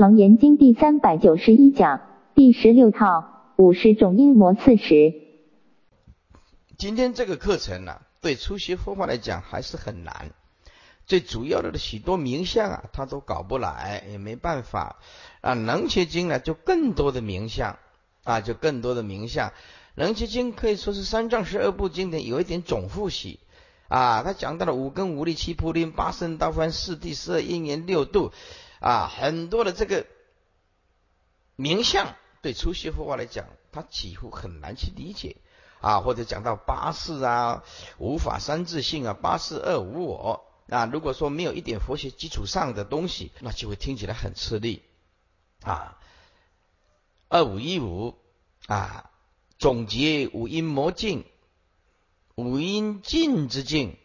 楞严经第三百九十一讲第十六套五十种阴魔四十。今天这个课程呢、对初学佛法来讲还是很难。最主要的许多名相啊，他都搞不来，也没办法啊。能切经呢，就更多的名相啊，就更多的名相。能切经可以说是三藏十二部经典有一点总复习啊，他讲到了五根五力七菩提八圣道分四谛十二因缘六度啊，很多的这个名相对初学佛法来讲，他几乎很难去理解啊，或者讲到八事啊、无法三自性啊、八事二无我啊，如果说没有一点佛学基础上的东西，那就会听起来很吃力啊。二五一五啊，总结五阴魔境，五阴尽之境，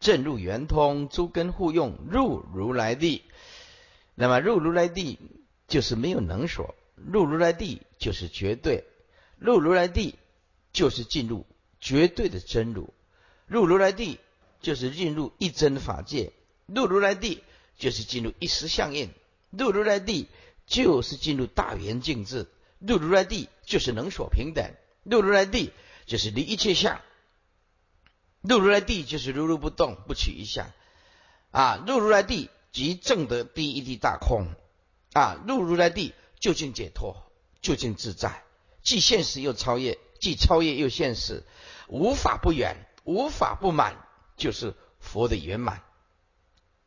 正入圆通，诸根互用，入如来地。那么入如来地就是没有能所，入如来地就是绝对，入如来地就是进入绝对的真如，入如来地就是进入一真法界，入如来地就是进入一时相应，入如来地就是进入大圆净智，入如来地就是能所平等，入如来地就是离一切相，入如来地就是如如不动，不取一相，啊，入如来地即正得第一地大空，啊，入如来地究竟解脱，究竟自在，既现实又超越，既超越又现实，无法不远，无法不满，就是佛的圆满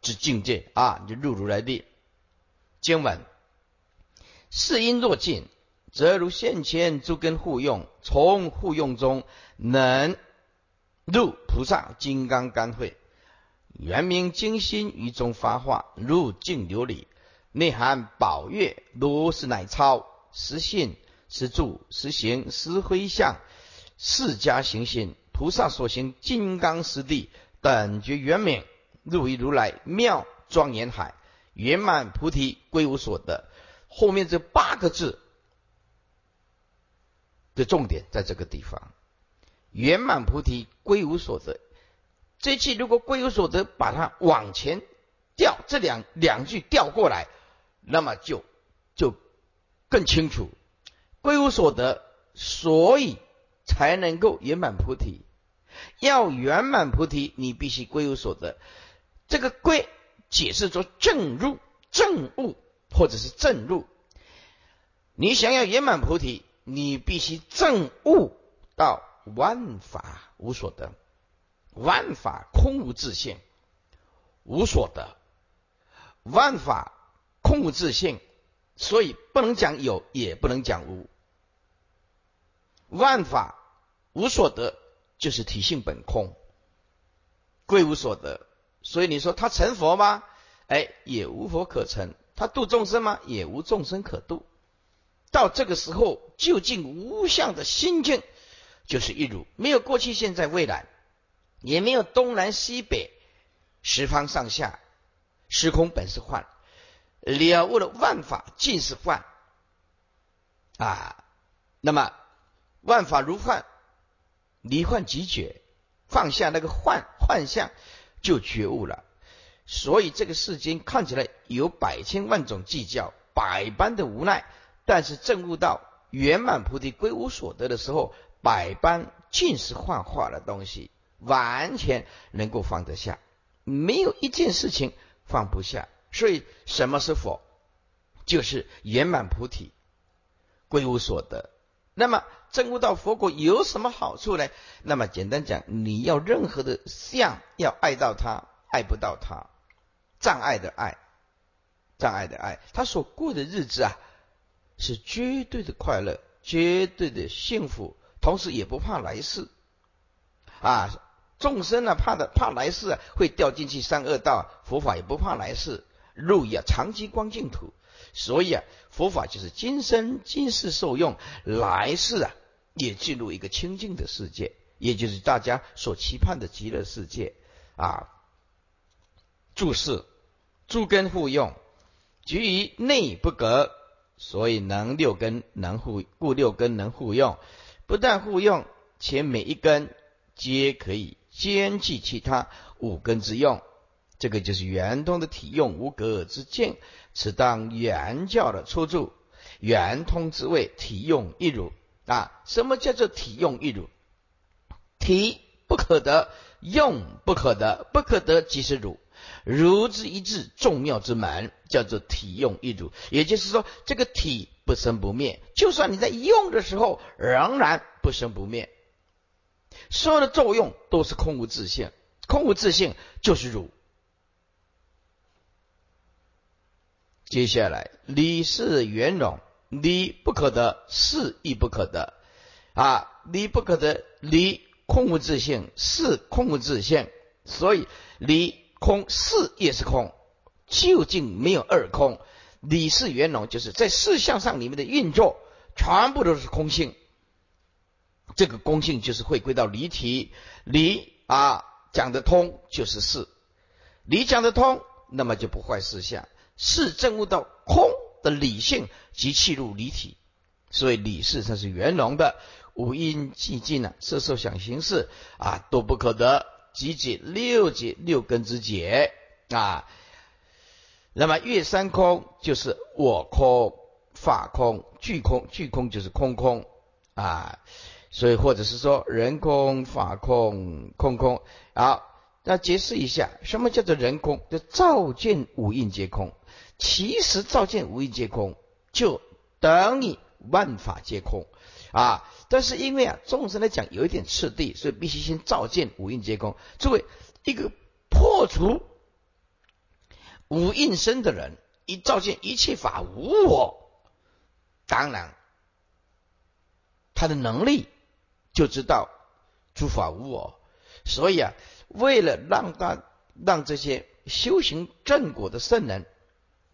之境界啊！就入如来地。经文：世因若尽，则如现前诸根互用，从互用中能入菩萨金刚干慧，圆明精心于中发化，入境琉璃，内含宝月，如是乃超实性、实住、实行、实回向，四家行心，菩萨所行金刚实地等觉圆明，入于如来妙庄严海，圆满菩提归无所得。后面这八个字的重点在这个地方，圆满菩提归无所得。这句如果归有所得，把它往前调，这两两句调过来，那么就就更清楚。归无所得，所以才能够圆满菩提。要圆满菩提，你必须归有所得。这个归解释作正入、正悟或者是正入。你想要圆满菩提，你必须正悟到万法无所得。万法空无自性，无所得；万法空无自性，所以不能讲有，也不能讲无。万法无所得，就是体性本空，归无所得。所以你说他成佛吗？哎，也无佛可成。他度众生吗？也无众生可度。到这个时候，究竟无相的心境，就是一如，没有过去、现在、未来。也没有东南西北十方上下，时空本是幻，了悟了万法尽是幻啊。那么万法如幻，离幻即觉，放下那个幻幻象，就觉悟了。所以这个世间看起来有百千万种计较，百般的无奈，但是证悟到圆满菩提归无所得的时候，百般尽是幻化的东西。完全能够放得下，没有一件事情放不下。所以，什么是佛？就是圆满菩提，归无所得。那么，证悟到佛果有什么好处呢？那么，简单讲，你要任何的相，要爱到他，爱不到他，障碍的爱，障碍的爱，他所过的日子啊，是绝对的快乐，绝对的幸福，同时也不怕来世啊。众生呢，怕的怕来世啊，会掉进去三恶道。佛法也不怕来世，入也长期光净土。所以啊，佛法就是今生今世受用，来世啊也进入一个清净的世界，也就是大家所期盼的极乐世界啊。注释：诸根互用，局于内不隔，所以能六根能互，故六根能互用。不但互用，且每一根皆可以。兼济其他五根之用，这个就是圆通的体用无隔之见。此当圆教的出处，圆通之谓体用一如啊。什么叫做体用一如？体不可得，用不可得，不可得即是如。如之一字，众妙之门，叫做体用一如。也就是说，这个体不生不灭，就算你在用的时候，仍然不生不灭。所有的作用都是空无自性，空无自性就是如。接下来，理是圆融，理不可得，事亦不可得。啊，理不可得，理空无自性，事空无自性，所以理空，事也是空，究竟没有二空。理是圆融，就是在事相上里面的运作，全部都是空性。这个公性就是会归到离体，离啊讲得通就是事，理讲得通，那么就不坏事相。是证悟到空的理性即契入离体，所以理事它是圆融的，五阴寂静呢，色受想行识啊都不可得，即解六解六根之解啊。那么月三空就是我空、法空、具空，具空就是空空啊。所以或者是说人空、法空、空空。好，那解释一下，什么叫做人空？就照见五蕴皆空。其实照见五蕴皆空，就等于万法皆空啊！但是因为啊众生来讲有一点次第，所以必须先照见五蕴皆空。作为一个破除五蕴身的人，一照见一切法无我，当然他的能力就知道诸法无我。所以啊，为了让他让这些修行正果的圣人。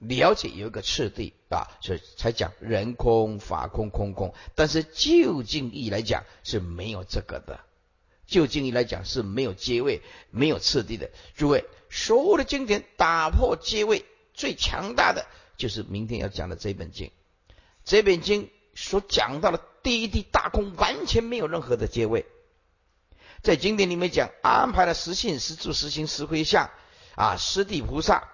了解有一个次第啊，所以才讲人空、法空、空空。但是就近义来讲是没有这个的，就近义来讲是没有阶位、没有次第的。诸位，所有的经典打破阶位最强大的，就是明天要讲的这本经。这本经所讲到的第一地大空，完全没有任何的阶位。在经典里面讲，安排了实性、实住、实行、实回向啊，实地菩萨。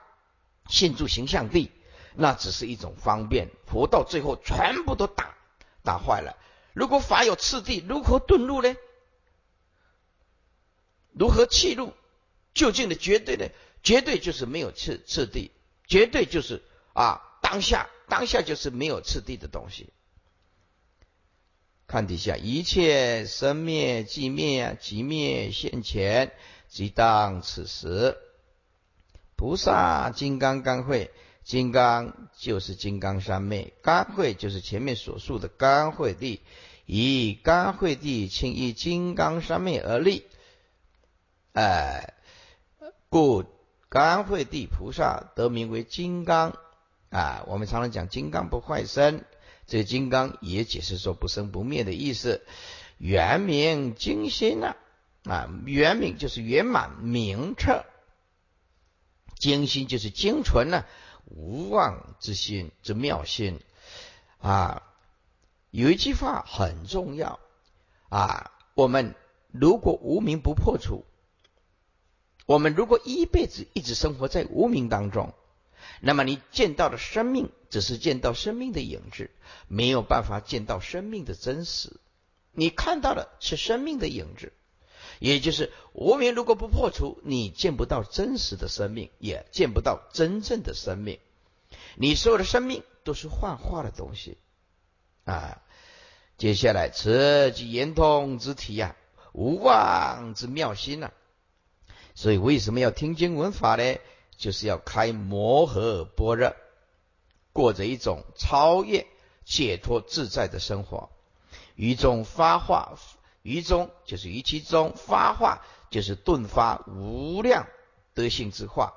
现住形象地，那只是一种方便。佛到最后全部都打打坏了。如果法有次第，如何遁入呢？如何弃入？究竟的绝对的绝对就是没有次次第，绝对就是啊当下当下就是没有次第的东西。看底下一切生灭即灭，即灭现前，即当此时。菩萨金刚刚会，金刚就是金刚三昧，刚会就是前面所述的刚会地，以刚会地清依金刚三昧而立，哎，故刚会地菩萨得名为金刚啊。我们常常讲金刚不坏身，这金刚也解释说不生不灭的意思。圆明精心呐啊，圆明就是圆满明彻。精心就是精纯呢，无妄之心之妙心啊！有一句话很重要啊，我们如果无名不破除，我们如果一辈子一直生活在无名当中，那么你见到的生命只是见到生命的影子，没有办法见到生命的真实。你看到的是生命的影子。也就是无名如果不破除，你见不到真实的生命，也见不到真正的生命。你所有的生命都是幻化的东西啊！接下来，此即圆通之体呀，无妄之妙心呐。所以为什么要听经闻法呢？就是要开摩诃般若，过着一种超越、解脱、自在的生活，于中发化。于中就是于其中发化，就是顿发无量德性之化。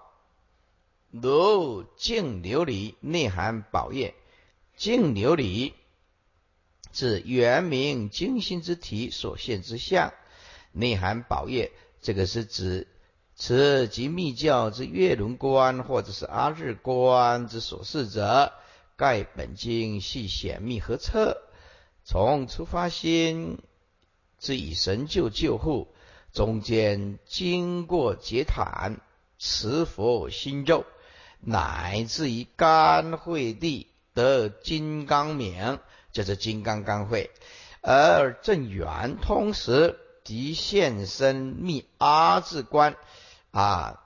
如净琉璃内含宝业，净琉璃是圆明精心之体所现之相，内含宝业，这个是指此即密教之月轮观，或者是阿日观之所示者。盖本经系显密何测？从出发心。至以神救救护，中间经过结坦，持佛心咒，乃至于甘惠地得金刚名，就是金刚刚会，而正圆，通时即现身密阿字观啊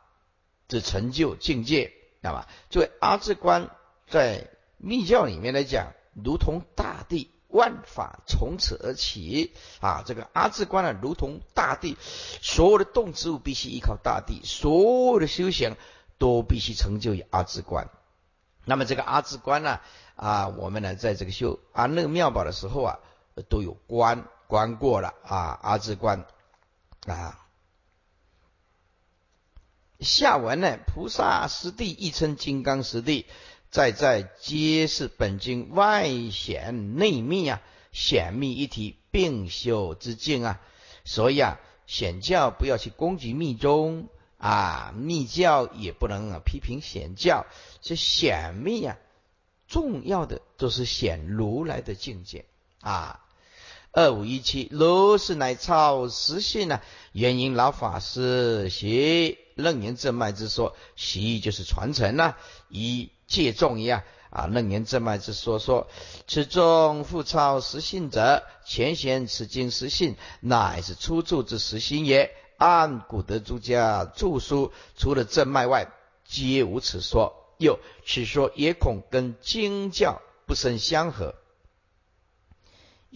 之成就境界，那么作为阿字观在密教里面来讲，如同大地。万法从此而起啊！这个阿字观呢，如同大地，所有的动植物必须依靠大地，所有的修行都必须成就于阿字观。那么这个阿字观呢，啊，我们呢在这个修安乐妙宝的时候啊，都有观观过了啊，阿字观啊。下文呢，菩萨师地亦称金刚师地。在在皆是本经外显内密啊，显密一体并修之境啊，所以啊，显教不要去攻击密宗啊，密教也不能啊批评显教，这显密啊，重要的都是显如来的境界啊。二五一七，如是乃超实性呢？原因老法师习楞严正脉之说，习就是传承呐，以。借重一样啊，楞严正脉之说说，此中复超实性者，前贤此经实性，乃是出处之实心也。按古德诸家著书，除了正脉外，皆无此说。又此说也恐跟经教不甚相合。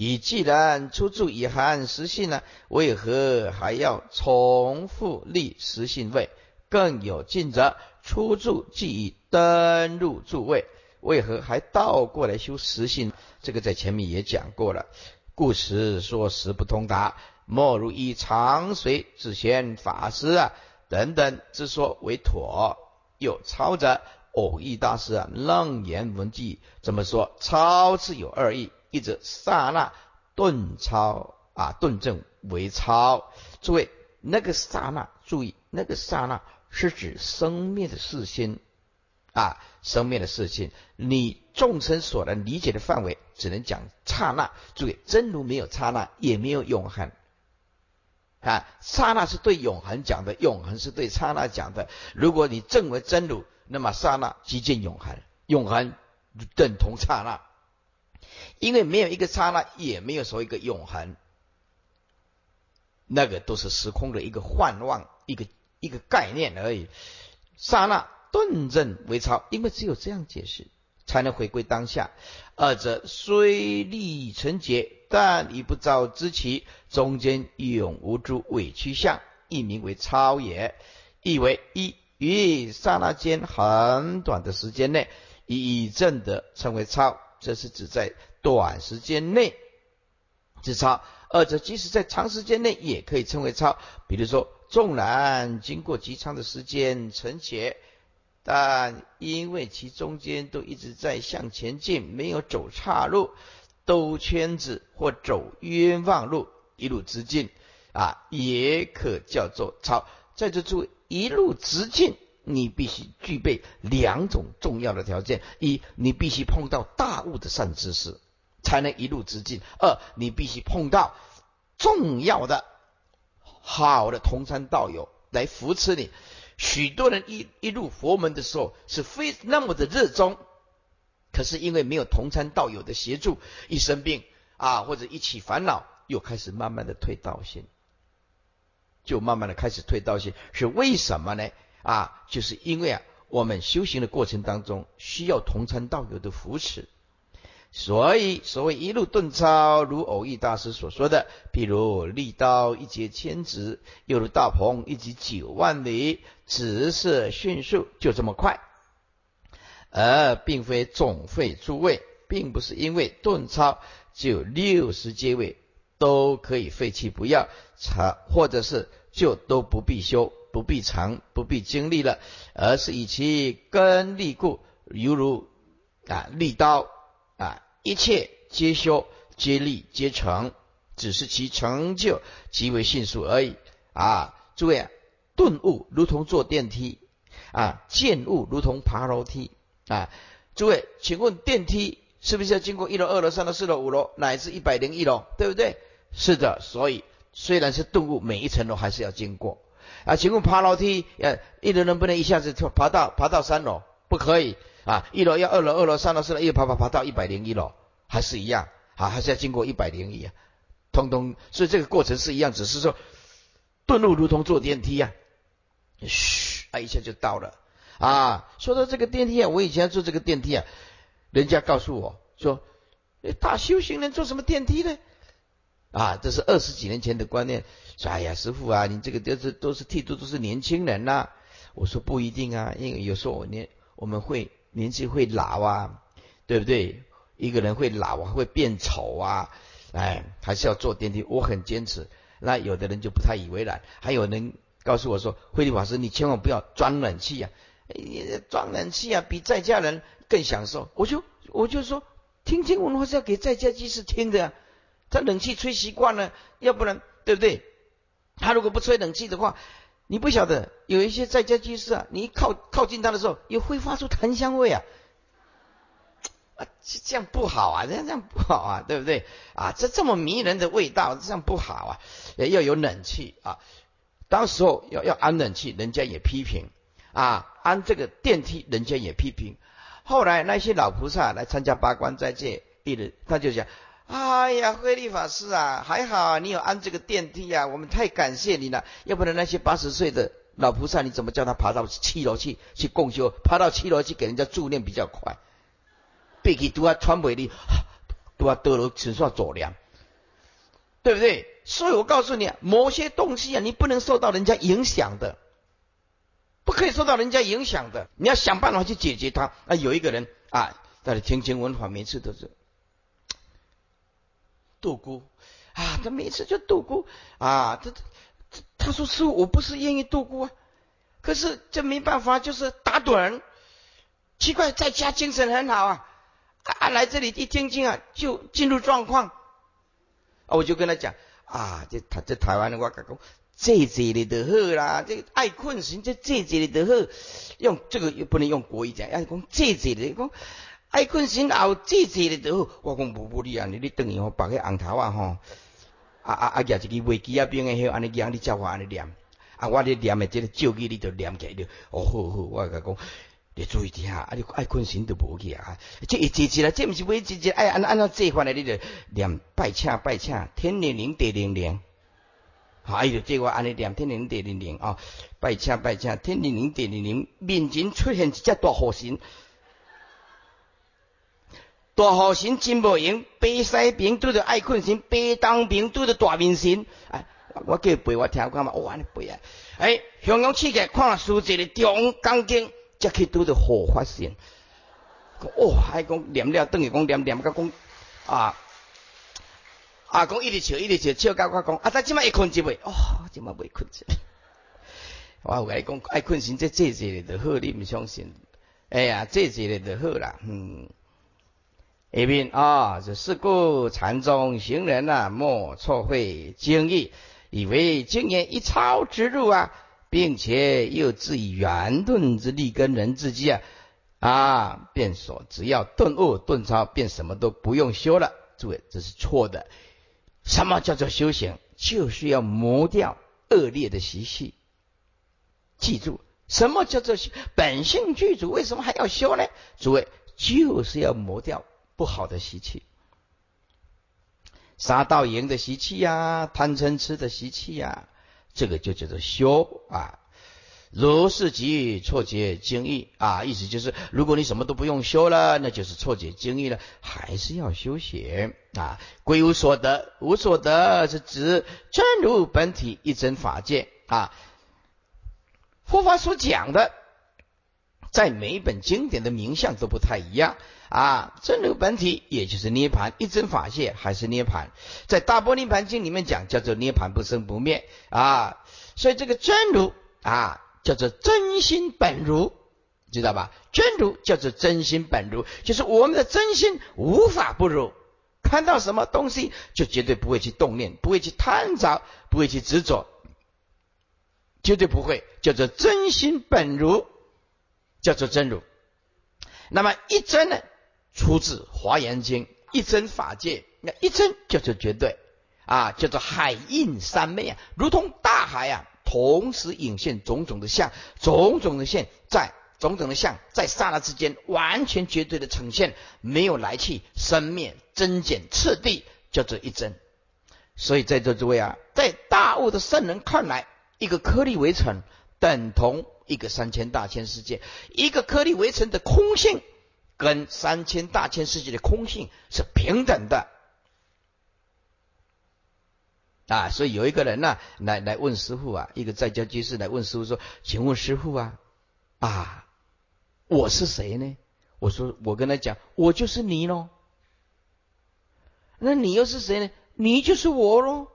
以既然出处已含实性呢，为何还要重复立实性位？更有近者，出处即已登入诸位，为何还倒过来修实性？这个在前面也讲过了。故时说实不通达，莫如以长随自贤法师啊等等之说为妥。又抄着偶义大师啊楞严文记怎么说？超字有二义，一则刹那顿超啊顿正为超。诸位，那个刹那，注意那个刹那。是指生灭的事心啊，生灭的事情，你众生所能理解的范围，只能讲刹那。注意，真如没有刹那，也没有永恒啊。刹那是对永恒讲的，永恒是对刹那讲的。如果你证为真如，那么刹那即见永恒，永恒等同刹那。因为没有一个刹那，也没有说一个永恒，那个都是时空的一个幻妄，一个。一个概念而已，刹那顿证为超，因为只有这样解释，才能回归当下。二者虽立成结，但已不造知其中间永无诸委屈相，亦名为超也。意为一于刹那间很短的时间内，以证得称为超，这是指在短时间内之超。二者即使在长时间内也可以称为超，比如说。纵然经过极长的时间成结，但因为其中间都一直在向前进，没有走岔路、兜圈子或走冤枉路，一路直进啊，也可叫做超。在这注意，一路直进，你必须具备两种重要的条件：一，你必须碰到大悟的善知识，才能一路直进；二，你必须碰到重要的。好的同参道友来扶持你，许多人一一入佛门的时候是非那么的热衷，可是因为没有同参道友的协助，一生病啊或者一起烦恼，又开始慢慢的退道心，就慢慢的开始退道心，是为什么呢？啊，就是因为啊，我们修行的过程当中需要同参道友的扶持。所以，所谓一路顿超，如偶益大师所说的，譬如利刀一节千指，又如大鹏一击九万里，直射迅速，就这么快，而并非总废诸位，并不是因为顿超就六十阶位都可以废弃不要，长或者是就都不必修、不必长、不必经历了，而是以其根利故，犹如啊利刀。啊，一切皆修，皆立，皆成，只是其成就极为迅速而已。啊，诸位，啊顿悟如同坐电梯，啊，见悟如同爬楼梯。啊，诸位，请问电梯是不是要经过一楼、二楼、三楼、四楼、五楼，乃至一百零一楼，对不对？是的，所以虽然是顿悟，每一层楼还是要经过。啊，请问爬楼梯，呃，一楼能不能一下子跳爬到爬到三楼？不可以啊！一楼要二楼，二楼三楼四楼，又爬爬爬到一百零一楼，还是一样啊？还是要经过一百零一啊？通通，所以这个过程是一样，只是说遁入如同坐电梯啊，嘘啊一下就到了啊。说到这个电梯啊，我以前坐这个电梯啊，人家告诉我说，大修行人坐什么电梯呢？啊，这是二十几年前的观念。说哎呀，师傅啊，你这个都是都是剃度都是年轻人呐。我说不一定啊，因为有时候我年我们会年纪会老啊，对不对？一个人会老啊，会变丑啊，哎，还是要坐电梯。我很坚持。那有的人就不太以为然，还有人告诉我说，慧律法师，你千万不要装冷气啊，装冷气啊，比在家人更享受。我就我就说，听经文化是要给在家居士听的。他冷气吹习惯了，要不然对不对？他如果不吹冷气的话，你不晓得有一些在家居士啊，你一靠靠近他的时候，又会发出檀香味啊，啊，这这样不好啊，这样这样不好啊，对不对？啊，这这么迷人的味道，这样不好啊，要有冷气啊。当时候要要安冷气，人家也批评啊，安这个电梯，人家也批评。后来那些老菩萨来参加八关斋戒，一人他就讲。哎呀，慧律法师啊，还好你有安这个电梯啊，我们太感谢你了。要不然那些八十岁的老菩萨，你怎么叫他爬到七楼去去共修？爬到七楼去给人家助念比较快。背起都要穿背的，都要得了承受走量，对不对？所以我告诉你，某些东西啊，你不能受到人家影响的，不可以受到人家影响的，你要想办法去解决它。啊，有一个人啊，在这听经文法，每次都是。度孤啊，他每次就度孤啊，他他他说师傅，我不是愿意度孤啊，可是这没办法，就是打盹。奇怪，在家精神很好啊，啊来这里一听经啊，就进入状况。啊，我就跟他讲啊，这他这台湾的话讲，这这里的好啦，这个爱困型，这这这里的好，用这个又不能用国语讲，要讲这这里讲。爱困醒后，姐姐咧都。我讲无无你啊，你你等于吼，绑个红头啊吼，啊啊啊，举一支围机啊边个许安尼讲，你叫我安尼念，啊我咧念的这个咒语，你就念起来了。哦好好，我甲讲，你注意听下，啊你爱困神都无去啊。这一姐姐啦，这毋是每姐姐爱按按照这法来，你就念拜请拜请，天灵灵地灵灵。哎呦，这我安尼念天灵灵地灵灵啊，拜请拜请，天灵灵地灵灵，面前出现一只大火神。大好神真无用，北西边拄着爱困神，北东边拄着大面神。哎，我叫背，我听看嘛，哇，你背啊！哎，向阳起来看书籍的中钢筋，才去拄着火发神。哦，还讲念了，等于讲念念，甲讲啊啊，讲一直笑，一直笑，笑到我讲啊，他即摆会困一袂？哦，即摆袂困起。我有甲讲爱困神，这这这的就好，你毋相信？哎呀，这这的就好啦，嗯。一边啊，这是故禅宗行人呐，莫错会经义，以为经验一抄之入啊，并且又自以圆顿之力跟人之机啊，啊，便说只要顿悟顿超，便什么都不用修了。诸位，这是错的。什么叫做修行？就是要磨掉恶劣的习气。记住，什么叫做本性具足？为什么还要修呢？诸位，就是要磨掉。不好的习气，杀盗淫的习气呀，贪嗔痴的习气呀，这个就叫做修啊。如是即错解经义啊，意思就是，如果你什么都不用修了，那就是错解经义了，还是要修行啊。归无所得，无所得是指真如本体一真法界啊。佛法所讲的，在每一本经典的名相都不太一样。啊，真如本体也就是涅盘一真法界，还是涅盘？在大波涅盘经里面讲，叫做涅盘不生不灭啊。所以这个真如啊，叫做真心本如，知道吧？真如叫做真心本如，就是我们的真心无法不如。看到什么东西，就绝对不会去动念，不会去贪着，不会去执着，绝对不会，叫做真心本如，叫做真如。那么一真呢？出自华严经，一真法界，那一真就是绝对啊，叫做海印三昧啊，如同大海啊，同时引现种种的相，种种的现，在种种的相，在刹那之间完全绝对的呈现，没有来去生灭增减次第，叫做一真。所以在座诸位啊，在大悟的圣人看来，一个颗粒围城等同一个三千大千世界，一个颗粒围城的空性跟三千大千世界的空性是平等的。啊，所以有一个人呢，来来问师傅啊，一个在家居士来问师傅说：“请问师傅啊，啊。”我是谁呢？我说，我跟他讲，我就是你喽。那你又是谁呢？你就是我喽。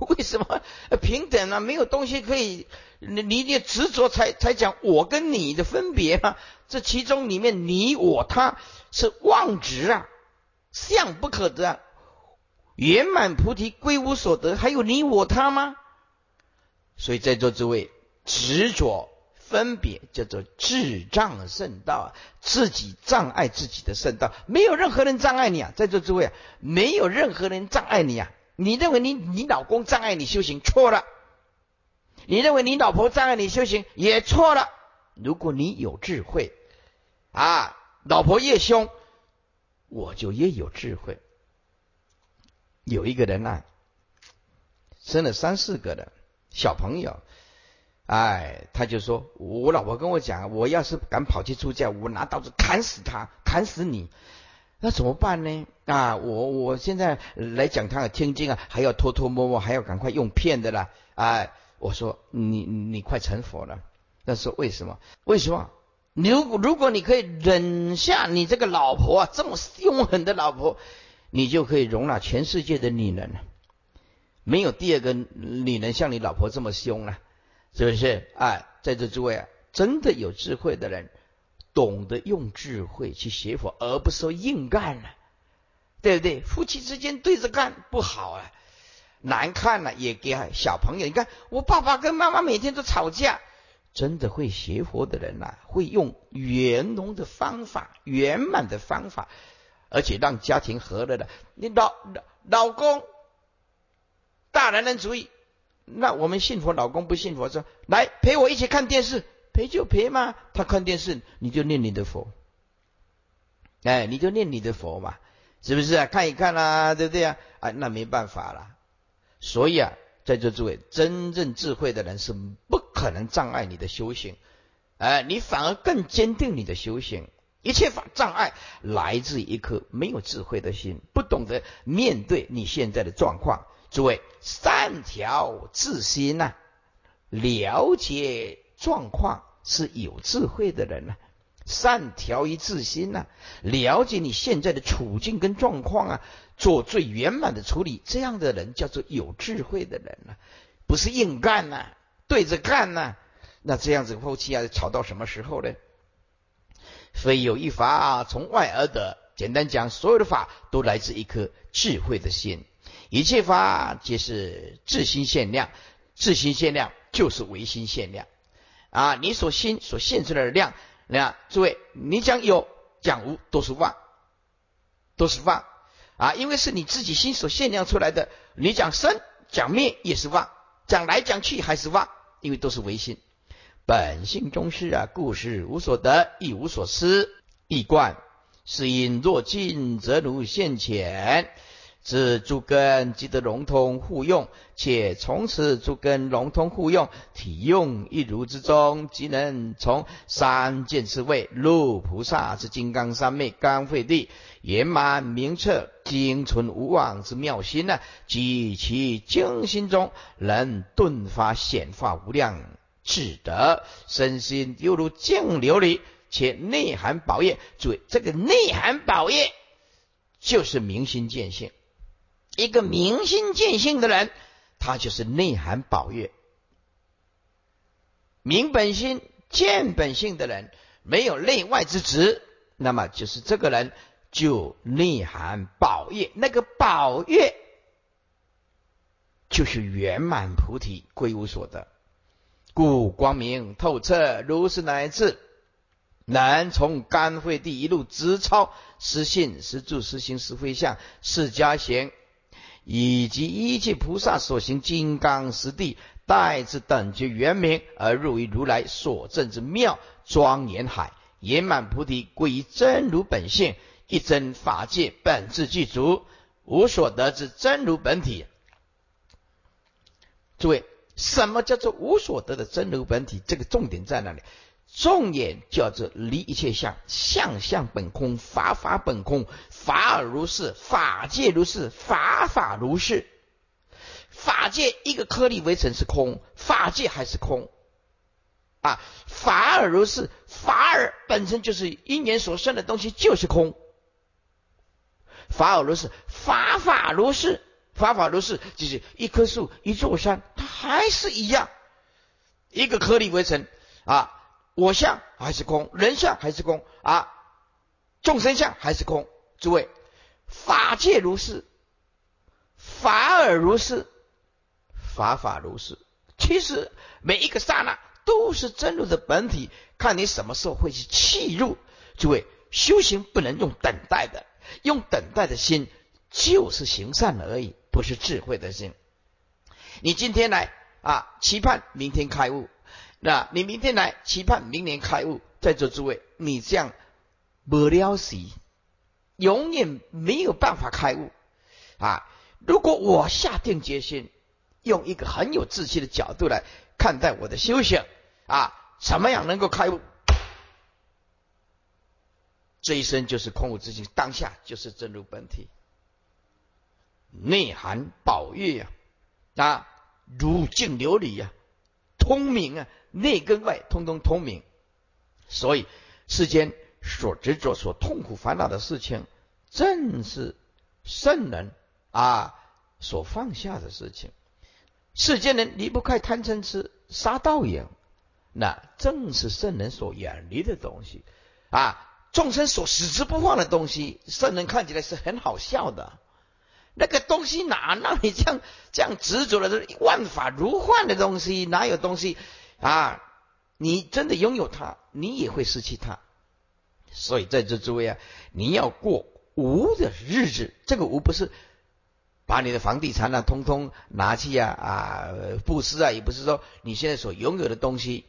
为什么平等啊？没有东西可以，你你执着才才讲我跟你的分别嘛？这其中里面，你我他是妄执啊，相不可得啊。圆满菩提归无所得，还有你我他吗？所以在座诸位执着。分别叫做智障圣道，自己障碍自己的圣道，没有任何人障碍你啊！在座诸位啊，没有任何人障碍你啊！你认为你你老公障碍你修行错了，你认为你老婆障碍你修行也错了。如果你有智慧啊，老婆越凶，我就越有智慧。有一个人啊，生了三四个的小朋友。哎，他就说，我老婆跟我讲，我要是敢跑去出家，我拿刀子砍死他，砍死你，那怎么办呢？啊，我我现在来讲他的听经啊，还要偷偷摸摸，还要赶快用骗的啦。啊，我说你你快成佛了。那说为什么？为什么？如果如果你可以忍下你这个老婆啊，这么凶狠的老婆，你就可以容纳全世界的女人了。没有第二个女人像你老婆这么凶了。是不是？啊，在座诸位啊，真的有智慧的人，懂得用智慧去学佛，而不是说硬干了，对不对？夫妻之间对着干不好啊，难看了也给小朋友。你看，我爸爸跟妈妈每天都吵架。真的会学佛的人呐，会用圆融的方法、圆满的方法，而且让家庭和乐的。你老老老公大男人主义。那我们信佛，老公不信佛，说来陪我一起看电视，陪就陪嘛。他看电视，你就念你的佛，哎，你就念你的佛嘛，是不是啊？看一看啦，对不对啊？啊，那没办法了。所以啊，在座诸位，真正智慧的人是不可能障碍你的修行，哎，你反而更坚定你的修行。一切法障碍来自一颗没有智慧的心，不懂得面对你现在的状况。诸位，善调自心呐，了解状况是有智慧的人呐。善调于自心呐，了解你现在的处境跟状况啊，做最圆满的处理，这样的人叫做有智慧的人呐，不是硬干呐，对着干呐。那这样子夫妻啊，吵到什么时候呢？非有一法从外而得。简单讲，所有的法都来自一颗智慧的心。一切法皆是自心限量，自心限量就是唯心限量啊！你所心所现出来的量，那诸位，你讲有讲无都是妄，都是妄啊！因为是你自己心所限量出来的，你讲生讲灭也是妄，讲来讲去还是妄，因为都是唯心。本性中是啊，故事无所得，亦无所失，亦观是因若近则如现前。是诸根即得融通互用，且从此诸根融通互用，体用一如之中，即能从三见之位入菩萨之金刚三昧刚慧地，圆满明彻精纯无妄之妙心呢？及其精心中能顿发显化无量智德，身心犹如净琉璃，且内含宝业。注意，这个内含宝业就是明心见性。一个明心见性的人，他就是内涵宝月。明本心见本性的人，没有内外之执，那么就是这个人就内涵宝月。那个宝月就是圆满菩提，归无所得，故光明透彻，如是乃至能从甘慧地一路直超实信、实住、实行、实会相、释迦行。以及一切菩萨所行金刚实地，代之等觉圆明，而入于如来所证之妙庄严海，圆满菩提，归于真如本性，一真法界本质具足，无所得之真如本体。诸位，什么叫做无所得的真如本体？这个重点在哪里？重眼叫做离一切相，相相本空，法法本空，法尔如是，法界如是，法法如是。法界一个颗粒微尘是空，法界还是空啊！法尔如是，法尔本身就是因缘所生的东西，就是空。法尔如是，法法如是，法法如是，就是一棵树、一座山，它还是一样，一个颗粒微尘啊！我相还是空，人相还是空啊，众生相还是空。诸位，法界如是，法尔如是。法法如是，其实每一个刹那都是真如的本体，看你什么时候会去契入。诸位，修行不能用等待的，用等待的心就是行善而已，不是智慧的心。你今天来啊，期盼明天开悟；那你明天来期盼明年开悟。在座诸位，你这样不了息，永远没有办法开悟啊！如果我下定决心。用一个很有志气的角度来看待我的修行啊，怎么样能够开悟？这一生就是空无自性，当下就是真如本体，内涵宝月呀，啊，如镜琉璃呀，通明啊，内跟外通通通明。所以世间所执着、所痛苦、烦恼的事情，正是圣人啊所放下的事情。世间人离不开贪嗔痴杀盗淫，那正是圣人所远离的东西啊！众生所死之不放的东西，圣人看起来是很好笑的。那个东西哪让你这样这样执着了？这万法如幻的东西，哪有东西啊？你真的拥有它，你也会失去它。所以在这诸位啊，你要过无的日子，这个无不是。把你的房地产啊，通通拿去啊啊布施啊，也不是说你现在所拥有的东西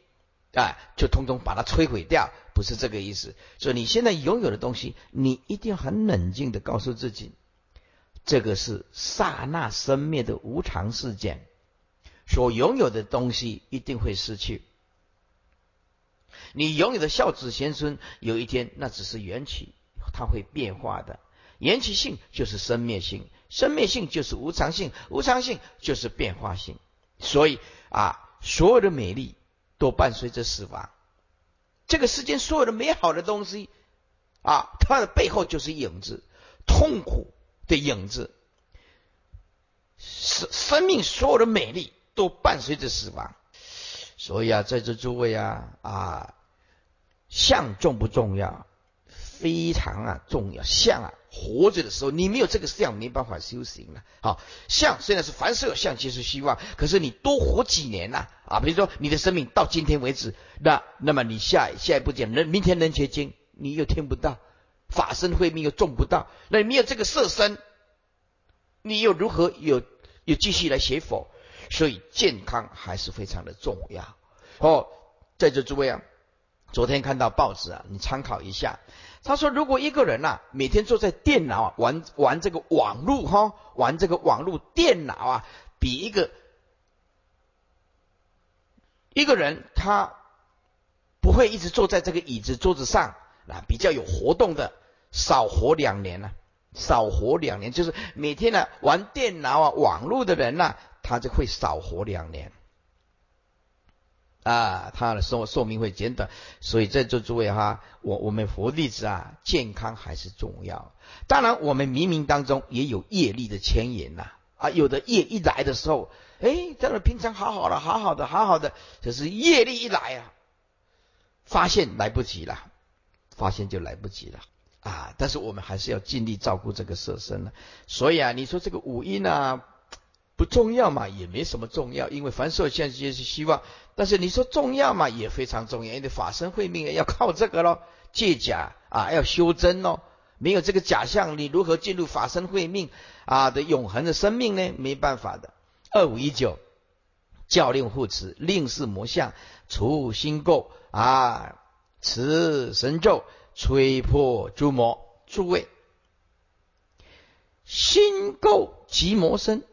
啊，就通通把它摧毁掉，不是这个意思。所以你现在拥有的东西，你一定要很冷静的告诉自己，这个是刹那生灭的无常事件，所拥有的东西一定会失去。你拥有的孝子贤孙，有一天那只是缘起，它会变化的。缘起性就是生灭性。生灭性就是无常性，无常性就是变化性，所以啊，所有的美丽都伴随着死亡。这个世间所有的美好的东西啊，它的背后就是影子，痛苦的影子。生生命所有的美丽都伴随着死亡，所以啊，在这诸位啊啊，相重不重要？非常啊重要，相啊。活着的时候，你没有这个相，没办法修行了。好，相虽然是凡事有相，即是希望。可是你多活几年呐？啊，比如说你的生命到今天为止，那那么你下下一步讲人明天能结经，你又听不到法身慧命又种不到，那你没有这个色身，你又如何有有继续来学佛？所以健康还是非常的重要。哦，在这诸位啊，昨天看到报纸啊，你参考一下。他说：“如果一个人呐，每天坐在电脑啊玩玩这个网络哈，玩这个网络电脑啊，比一个一个人他不会一直坐在这个椅子桌子上啊，比较有活动的，少活两年呢，少活两年，就是每天呢玩电脑啊网络的人呐，他就会少活两年。”啊，他的寿寿命会减短，所以在座诸位哈，我我们佛弟子啊，健康还是重要。当然，我们冥冥当中也有业力的牵引呐。啊，有的业一来的时候，哎，这个平常好好的，好好的，好好的，可是业力一来啊，发现来不及了，发现就来不及了啊。但是我们还是要尽力照顾这个色身了。所以啊，你说这个五阴啊。不重要嘛，也没什么重要，因为凡所现皆是希望。但是你说重要嘛，也非常重要，因为法身慧命要靠这个咯，借假啊，要修真咯。没有这个假象，你如何进入法身慧命啊的永恒的生命呢？没办法的。二五一九，教令护持，令是魔相，除心垢啊，持神咒，吹破诸魔。诸位，心垢即魔身。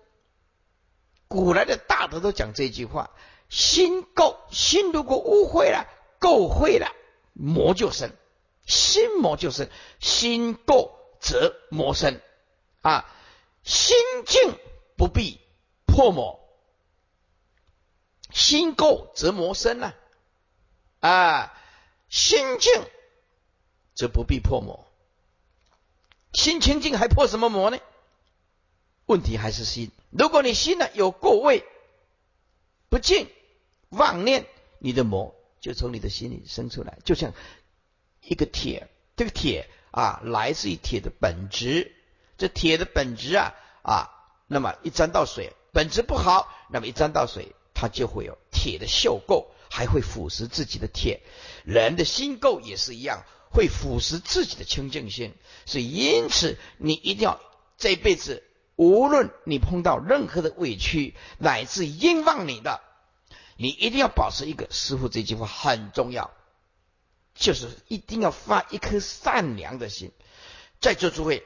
古来的大德都讲这句话：心垢，心如果污秽了、垢秽了，魔就生，心魔就生。心垢则魔生啊，心静不必破魔。心垢则魔生呢，啊，心静则不必破魔。心清净还破什么魔呢？问题还是心。如果你心呢有过位、不净、妄念，你的魔就从你的心里生出来。就像一个铁，这个铁啊，来自于铁的本质。这铁的本质啊啊，那么一沾到水，本质不好，那么一沾到水。它就会有铁的锈垢，还会腐蚀自己的铁。人的心垢也是一样，会腐蚀自己的清净心。所以，因此你一定要这辈子，无论你碰到任何的委屈，乃至冤枉你的，你一定要保持一个师傅这句话很重要，就是一定要发一颗善良的心。在座诸位，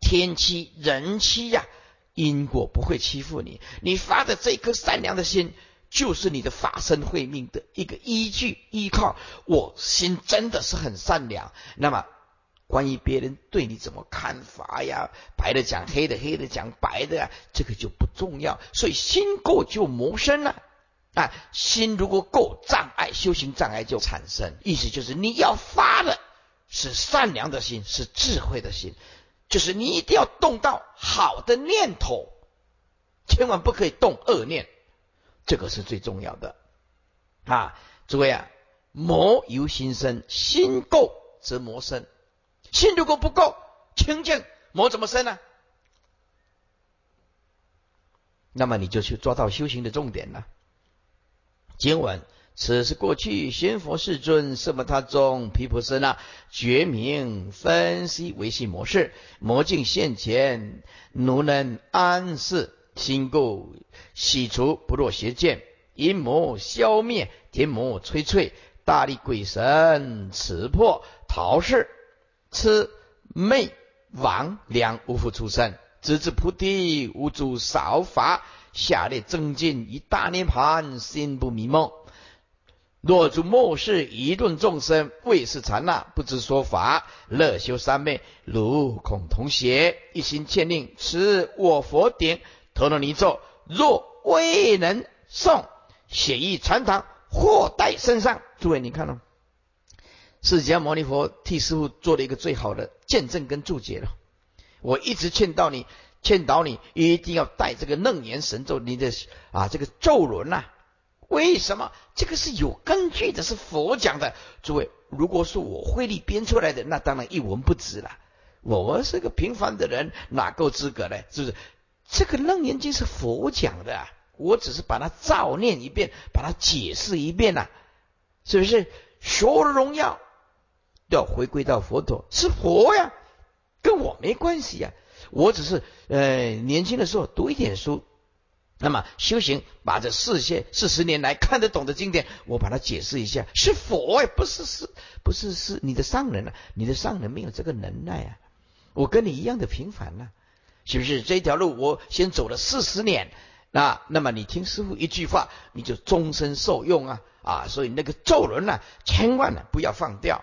天欺人欺呀。因果不会欺负你，你发的这颗善良的心，就是你的法身慧命的一个依据依靠。我心真的是很善良，那么关于别人对你怎么看法呀？白的讲黑的，黑的讲白的呀，这个就不重要。所以心够就谋生了啊！心如果够障碍，修行障碍就产生。意思就是你要发的是善良的心，是智慧的心。就是你一定要动到好的念头，千万不可以动恶念，这个是最重要的啊！诸位啊，魔由心生，心够则魔生。心如果不够清净，魔怎么生呢？那么你就去抓到修行的重点了。经文。此是过去仙佛世尊色摩他中毗婆舍那觉明分析维系模式，魔境现前，奴能安世心垢洗除，不落邪见，阴魔消灭，天魔摧摧，大力鬼神持破逃世，痴昧亡两无复出生，直至菩提无主少法，下列增进一大涅盘，心不迷梦。若诸末世一论众生，未是禅那，不知说法，乐修三昧，如恐同邪，一心欠令持我佛顶，陀罗尼咒，若未能诵，写意禅堂，或带身上。诸位，你看了，释迦牟尼佛替师傅做了一个最好的见证跟注解了。我一直劝导你，劝导你一定要带这个楞严神咒，你的啊这个咒轮呐。为什么这个是有根据的？是佛讲的。诸位，如果是我慧力编出来的，那当然一文不值了。我是个平凡的人，哪够资格呢？是不是？这个楞严经是佛讲的，啊我只是把它照念一遍，把它解释一遍呐，是不是？所有的荣耀要回归到佛陀，是佛呀，跟我没关系呀。我只是呃年轻的时候读一点书。那么修行，把这四些四十年来看得懂的经典，我把它解释一下，是佛哎，不是是，不是是你的上人啊，你的上人没有这个能耐啊，我跟你一样的平凡呐，是不是？这条路我先走了四十年，那那么你听师傅一句话，你就终身受用啊啊！所以那个咒轮呢，千万呢不要放掉，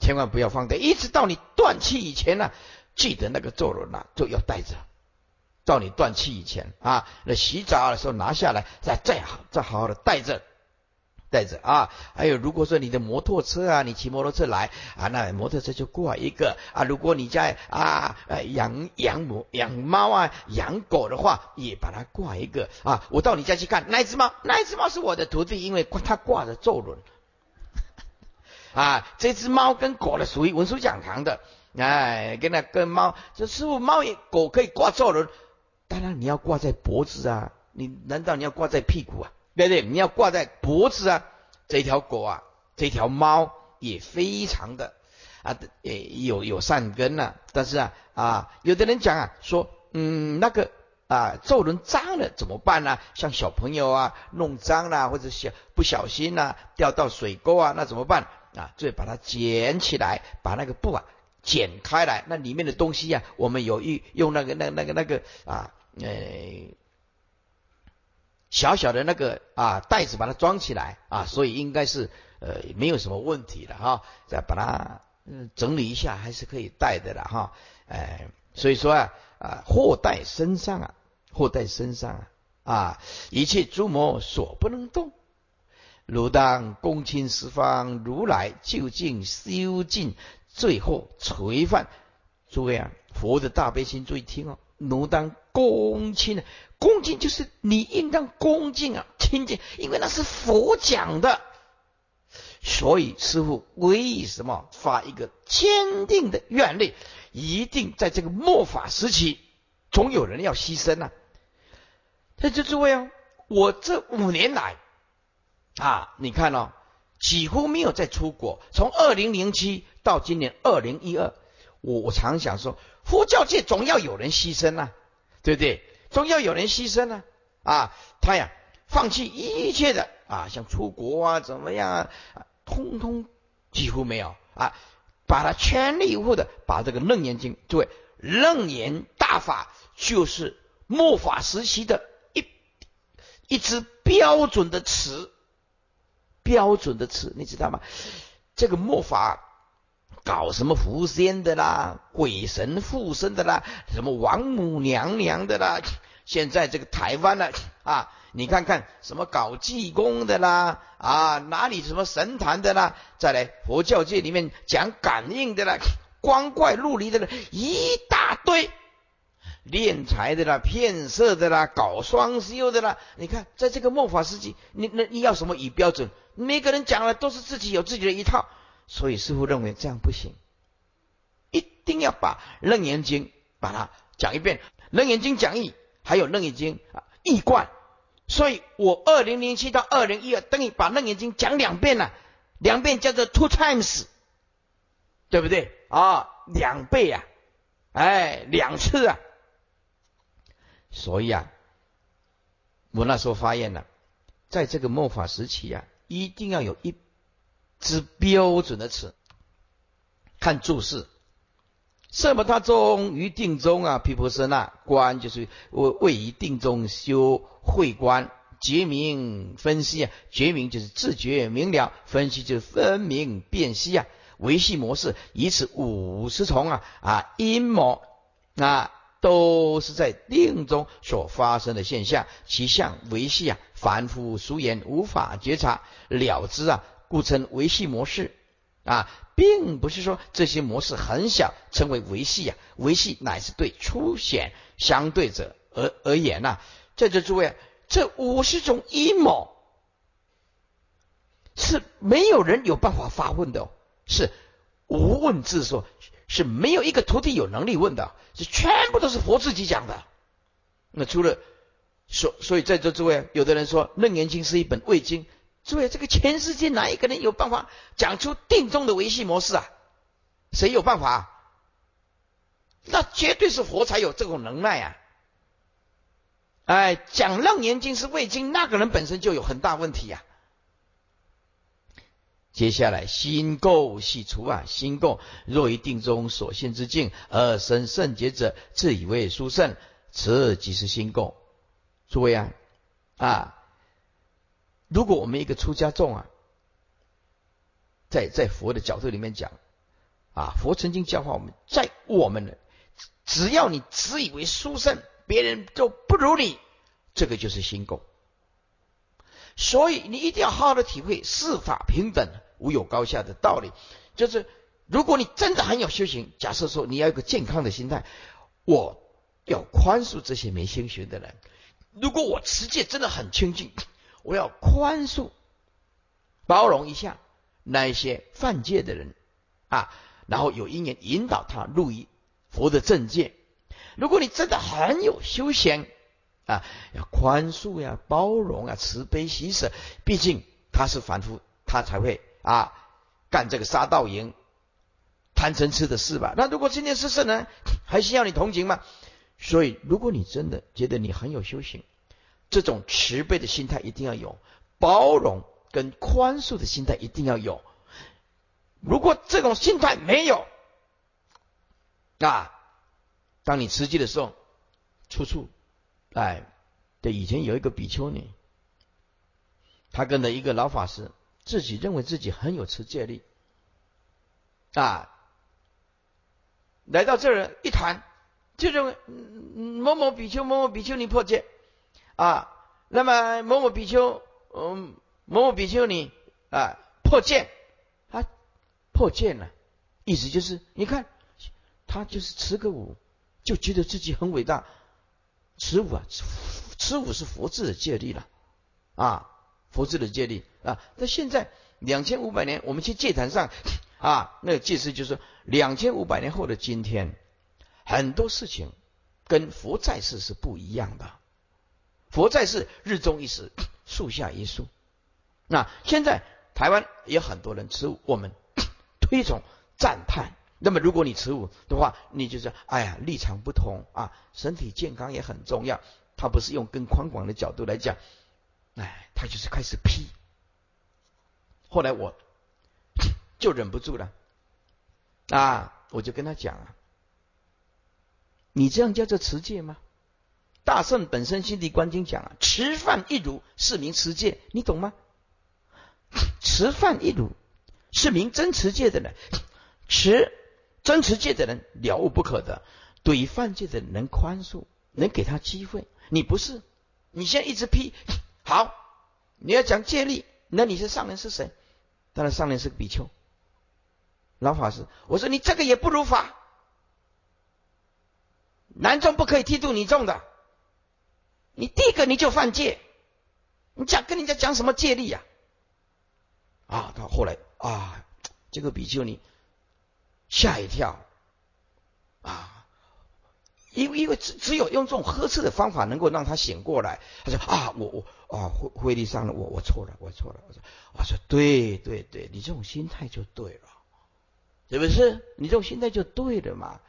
千万不要放掉，一直到你断气以前呢，记得那个咒轮呐就要带着。到你断气以前啊，那洗澡的时候拿下来，再再好再好好的带着带着啊。还有如果说你的摩托车啊，你骑摩托车来啊，那摩托车就挂一个啊。如果你在啊养养母养猫啊养狗的话，也把它挂一个啊。我到你家去看那只猫，那只猫是我的徒弟，因为它挂着咒轮啊。这只猫跟狗呢属于文殊讲堂的，哎，跟那跟猫，这师傅猫也狗可以挂咒轮。当然你要挂在脖子啊，你难道你要挂在屁股啊？对不对？你要挂在脖子啊。这条狗啊，这条猫也非常的啊，也有有善根呐。但是啊啊，有的人讲啊，说嗯，那个啊，咒轮脏了怎么办呢？像小朋友啊，弄脏了或者小不小心呐，掉到水沟啊，那怎么办啊？就把它捡起来，把那个布啊剪开来，那里面的东西呀，我们有一用那个那那个那个啊，呃，小小的那个啊袋子把它装起来啊，所以应该是呃没有什么问题的哈。再把它嗯整理一下，还是可以带的了哈。哎，所以说啊啊，货带身上啊。货在身上啊啊！一切诸魔所不能动，如当恭亲十方如来究竟修尽，最后垂范。诸位啊，佛的大悲心，注意听哦。如当恭亲，恭敬就是你应当恭敬啊，亲近，因为那是佛讲的。所以师父为什么发一个坚定的愿力？一定在这个末法时期，总有人要牺牲啊。那就诸位啊，我这五年来啊，你看哦，几乎没有再出国。从二零零七到今年二零一二，我我常想说，佛教界总要有人牺牲啊，对不对？总要有人牺牲啊！啊，他呀，放弃一切的啊，像出国啊，怎么样啊，通通几乎没有啊，把他全力以赴的把这个楞严经，诸位，楞严大法就是末法时期的一。一支标准的词，标准的词，你知道吗？这个末法搞什么狐仙的啦，鬼神附身的啦，什么王母娘娘的啦，现在这个台湾呢啊，你看看什么搞济公的啦？啊，哪里什么神坛的啦，再来佛教界里面讲感应的啦，光怪陆离的啦，一大堆。敛财的啦，骗色的啦，搞双修的啦，你看，在这个末法时期，你那你要什么以标准？每个人讲了都是自己有自己的一套，所以师傅认为这样不行，一定要把《楞严经》把它讲一遍，《楞严经》讲义还有《楞严经》啊一贯，所以我二零零七到二零一二等于把《楞严经》讲两遍了，两遍叫做 two times，对不对啊？两倍呀，哎，两次啊。所以啊，我那时候发现了，在这个末法时期啊，一定要有一支标准的词。看注释，色摩他中于定中啊，毗婆舍那观就是为位于定中修慧观，觉明分析啊，觉明就是自觉明了，分析就是分明辨析啊，维系模式以此五十重啊啊阴谋啊。都是在定中所发生的现象，其相维系啊，凡夫俗言无法觉察了之啊，故称维系模式啊，并不是说这些模式很小，称为维系啊，维系乃是对初显相对者而而言呐。在这诸位，这五十种阴谋是没有人有办法发问的，哦是无问自说。是没有一个徒弟有能力问的，是全部都是佛自己讲的。那除了所，所以在座诸位，有的人说《楞严经》是一本伪经，诸位，这个全世界哪一个人有办法讲出定中的维系模式啊？谁有办法？那绝对是佛才有这种能耐啊！哎，讲《楞严经》是伪经，那个人本身就有很大问题呀。接下来心垢系除啊，心垢若于定中所现之境而生圣洁者，自以为殊胜，此即是心垢。诸位啊啊，如果我们一个出家众啊，在在佛的角度里面讲啊，佛曾经教化我们，在我们的只要你自以为殊胜，别人就不如你，这个就是心垢。所以你一定要好好的体会四法平等、无有高下的道理。就是如果你真的很有修行，假设说你要一个健康的心态，我要宽恕这些没修行的人。如果我持戒真的很清净，我要宽恕、包容一下那一些犯戒的人啊，然后有因缘引导他入于佛的正戒。如果你真的很有修行，啊，要宽恕呀，包容啊，慈悲喜舍。毕竟他是凡夫，他才会啊干这个杀盗淫、贪嗔痴的事吧。那如果今天是圣人，还需要你同情吗？所以，如果你真的觉得你很有修行，这种慈悲的心态一定要有，包容跟宽恕的心态一定要有。如果这种心态没有，啊，当你吃鸡的时候，处处，哎，对，以前有一个比丘尼，他跟着一个老法师，自己认为自己很有持戒力，啊，来到这儿一谈。就认为某某比丘、某某比丘尼破戒。啊，那么某某比丘、嗯某某比丘尼啊破戒。啊破戒了，意思就是你看他就是持个五，就觉得自己很伟大，持五啊持五是佛字的戒律了。啊佛字的戒律啊，那现在两千五百年，我们去戒坛上啊，那个戒师就说两千五百年后的今天。很多事情跟佛在世是不一样的，佛在世日中一时，树下一树。那现在台湾也很多人持，我们 推崇赞叹。那么如果你持五的话，你就是哎呀立场不同啊，身体健康也很重要。他不是用更宽广的角度来讲，哎，他就是开始批。后来我 就忍不住了啊，我就跟他讲啊。你这样叫做持戒吗？大圣本身心地观经讲啊，吃饭一乳是名持戒，你懂吗？吃饭一乳是名真持戒的人，持真持戒的人了无不可的，对犯戒的人能宽恕，能给他机会。你不是，你现在一直批，好，你要讲戒律，那你是上人是谁？当然上人是比丘，老法师。我说你这个也不如法。男众不可以剃度女众的，你第一个你就犯戒，你讲跟人家讲什么戒律呀？啊，到后来啊，这个比丘尼吓一跳啊，因为因为只只有用这种呵斥的方法能够让他醒过来。他说啊，我我啊会会议上了，我我错了，我错了。我说我说对对对，你这种心态就对了，是不是？你这种心态就对了嘛。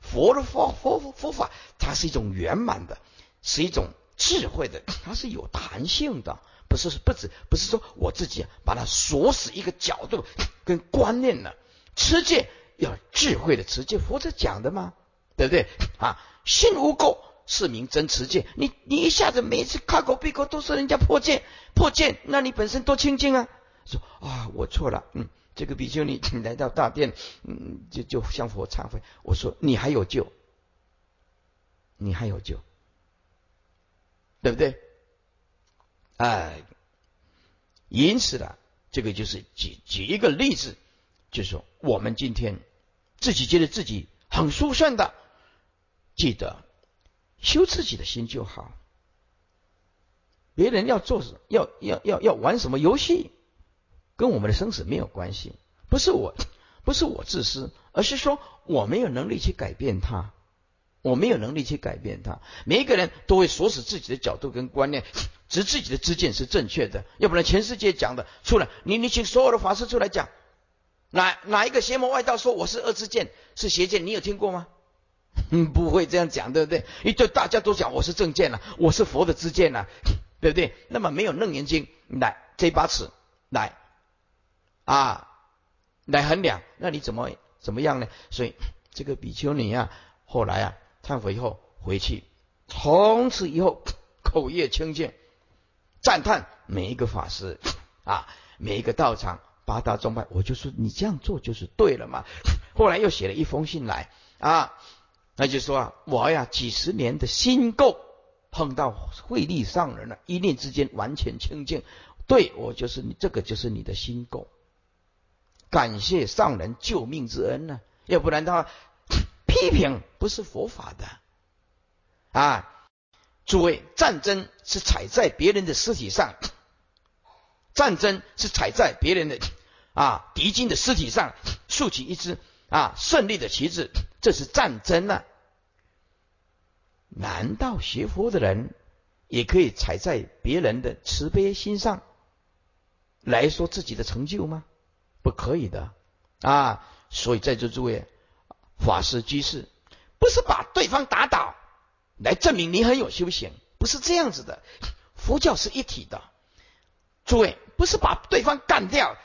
佛的佛佛佛法，它是一种圆满的，是一种智慧的，它是有弹性的，不是不止不是说我自己把它锁死一个角度跟观念了。持戒要智慧的持戒，佛在讲的吗？对不对啊？心无垢是名真持戒。你你一下子每次开口闭口都是人家破戒破戒，那你本身多清净啊！说啊，我错了，嗯。这个比丘尼来到大殿，嗯，就就向佛忏悔。我说：“你还有救，你还有救，对不对？”哎，因此呢，这个就是举举一个例子，就是说，我们今天自己觉得自己很舒顺的，记得修自己的心就好。别人要做什，要要要要玩什么游戏？跟我们的生死没有关系，不是我，不是我自私，而是说我没有能力去改变他，我没有能力去改变他。每一个人都会锁死自己的角度跟观念，指自己的知见是正确的，要不然全世界讲的出来，你你请所有的法师出来讲，哪哪一个邪魔外道说我是恶之见是邪见，你有听过吗？嗯，不会这样讲，对不对？一对大家都讲我是正见了，我是佛的知见了，对不对？那么没有楞严经来这把尺来。啊，来衡量，那你怎么怎么样呢？所以这个比丘尼啊，后来啊忏悔以后回去，从此以后口业清净，赞叹每一个法师啊，每一个道场八大宗派，我就说你这样做就是对了嘛。后来又写了一封信来啊，那就说啊，我呀几十年的心垢碰到慧力上人了，一念之间完全清净，对我就是你这个就是你的心垢。感谢上人救命之恩呢，要不然的话，批评不是佛法的啊！诸位，战争是踩在别人的尸体上，战争是踩在别人的啊敌军的尸体上，竖起一支啊胜利的旗帜，这是战争呢。难道学佛的人也可以踩在别人的慈悲心上来说自己的成就吗？不可以的啊！所以在座诸位法师居士，不是把对方打倒，来证明你很有修行，不是这样子的。佛教是一体的，诸位不是把对方干掉，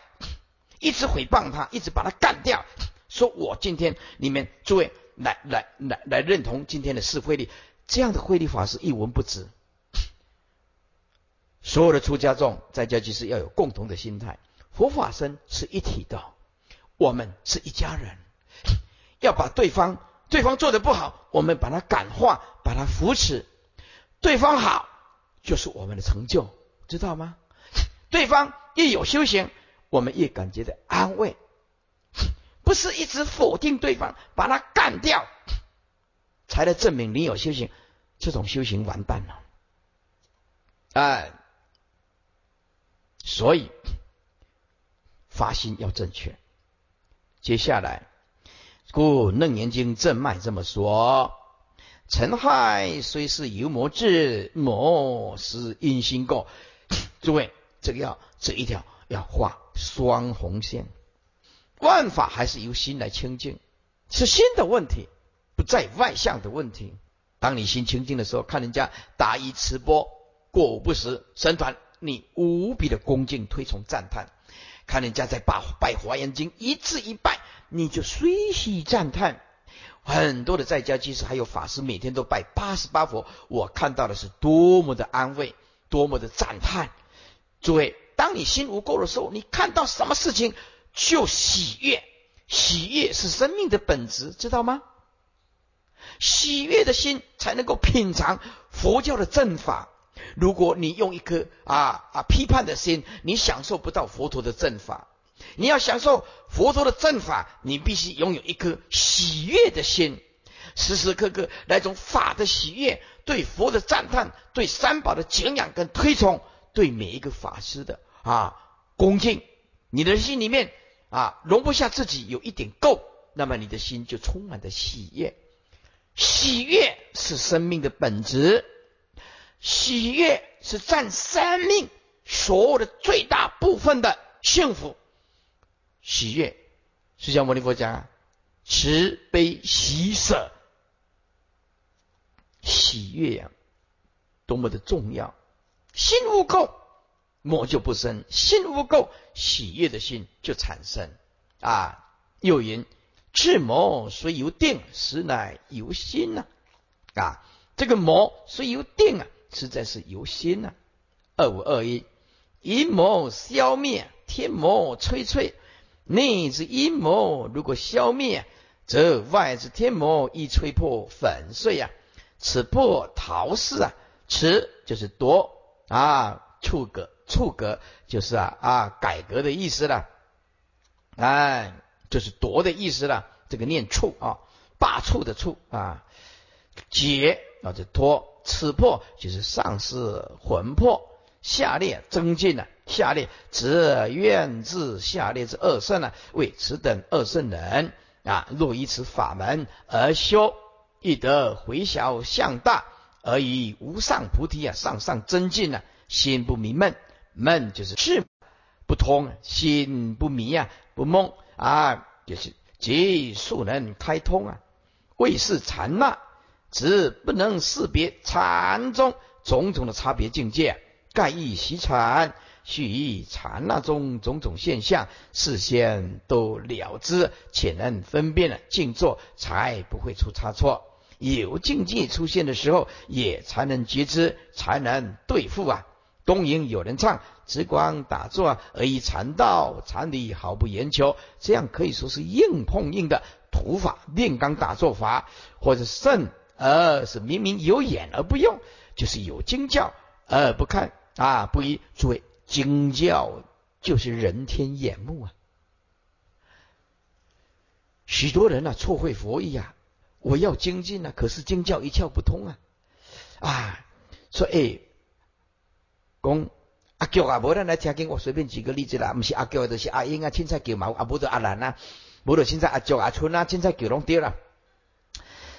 一直诽谤他，一直把他干掉，说我今天你们诸位来来来来认同今天的是非力，这样的慧力法是一文不值。所有的出家众在家居士要有共同的心态，佛法身是一体的，我们是一家人，要把对方对方做的不好，我们把他感化，把他扶持，对方好就是我们的成就，知道吗？对方越有修行，我们越感觉到安慰，不是一直否定对方，把他干掉，才能证明你有修行，这种修行完蛋了，哎。所以，发心要正确。接下来，故《楞严经》正脉这么说：尘害虽是由魔至，魔是因心垢。诸位，这个要这一条要画双红线。万法还是由心来清净，是心的问题，不在外向的问题。当你心清净的时候，看人家打一吃播，过午不食，神团。你无比的恭敬、推崇、赞叹，看人家在拜拜华严经，一字一拜，你就随喜赞叹。很多的在家居士还有法师，每天都拜八十八佛，我看到的是多么的安慰，多么的赞叹。诸位，当你心无垢的时候，你看到什么事情就喜悦，喜悦是生命的本质，知道吗？喜悦的心才能够品尝佛教的正法。如果你用一颗啊啊批判的心，你享受不到佛陀的正法。你要享受佛陀的正法，你必须拥有一颗喜悦的心，时时刻刻那种法的喜悦，对佛的赞叹，对三宝的敬仰跟推崇，对每一个法师的啊恭敬。你的心里面啊容不下自己有一点垢，那么你的心就充满着喜悦。喜悦是生命的本质。喜悦是占生命所有的最大部分的幸福。喜悦，释迦牟尼佛讲，慈悲喜舍，喜悦呀，多么的重要！心无垢，魔就不生；心无垢，喜悦的心就产生。啊，又云：智魔虽由定，实乃由心呐。啊，这个魔虽由定啊。实在是由心呐，二五二一，阴谋消灭，天魔摧摧。内之阴谋如果消灭，则外之天魔亦摧破粉碎呀。此破陶氏啊，此就是夺啊，处革处革就是啊啊改革的意思了，哎，就是夺的意思了。这个念处啊，罢黜的黜啊，解啊这脱。此魄就是上师魂魄下列增进了，下列则愿自下列之二圣呢，为此等二圣人啊，若以此法门而修，亦得回小向大，而以无上菩提啊，上上增进呢，心不迷闷，闷就是智不通，心不迷啊，不梦啊，就是即速能开通啊，为是禅那。只不能识别禅中种种的差别境界，盖亦习禅，须以禅那中种种现象，事先都了知，且能分辨了静坐，才不会出差错。有境界出现的时候，也才能觉知，才能对付啊。东营有人唱，只管打坐而以禅道禅理毫不言求，这样可以说是硬碰硬的土法炼钢打坐法，或者圣。而是明明有眼而不用，就是有经教而不看啊！不一，诸位，经教就是人天眼目啊！许多人啊错会佛意啊，我要精进啊，可是经教一窍不通啊！啊，说哎，讲阿脚啊，无人来听经，我随便举个例子啦，不是阿脚，就是阿英啊，青菜脚毛啊，无得阿兰啊，无得青菜阿脚阿春啊，青菜脚拢丢了。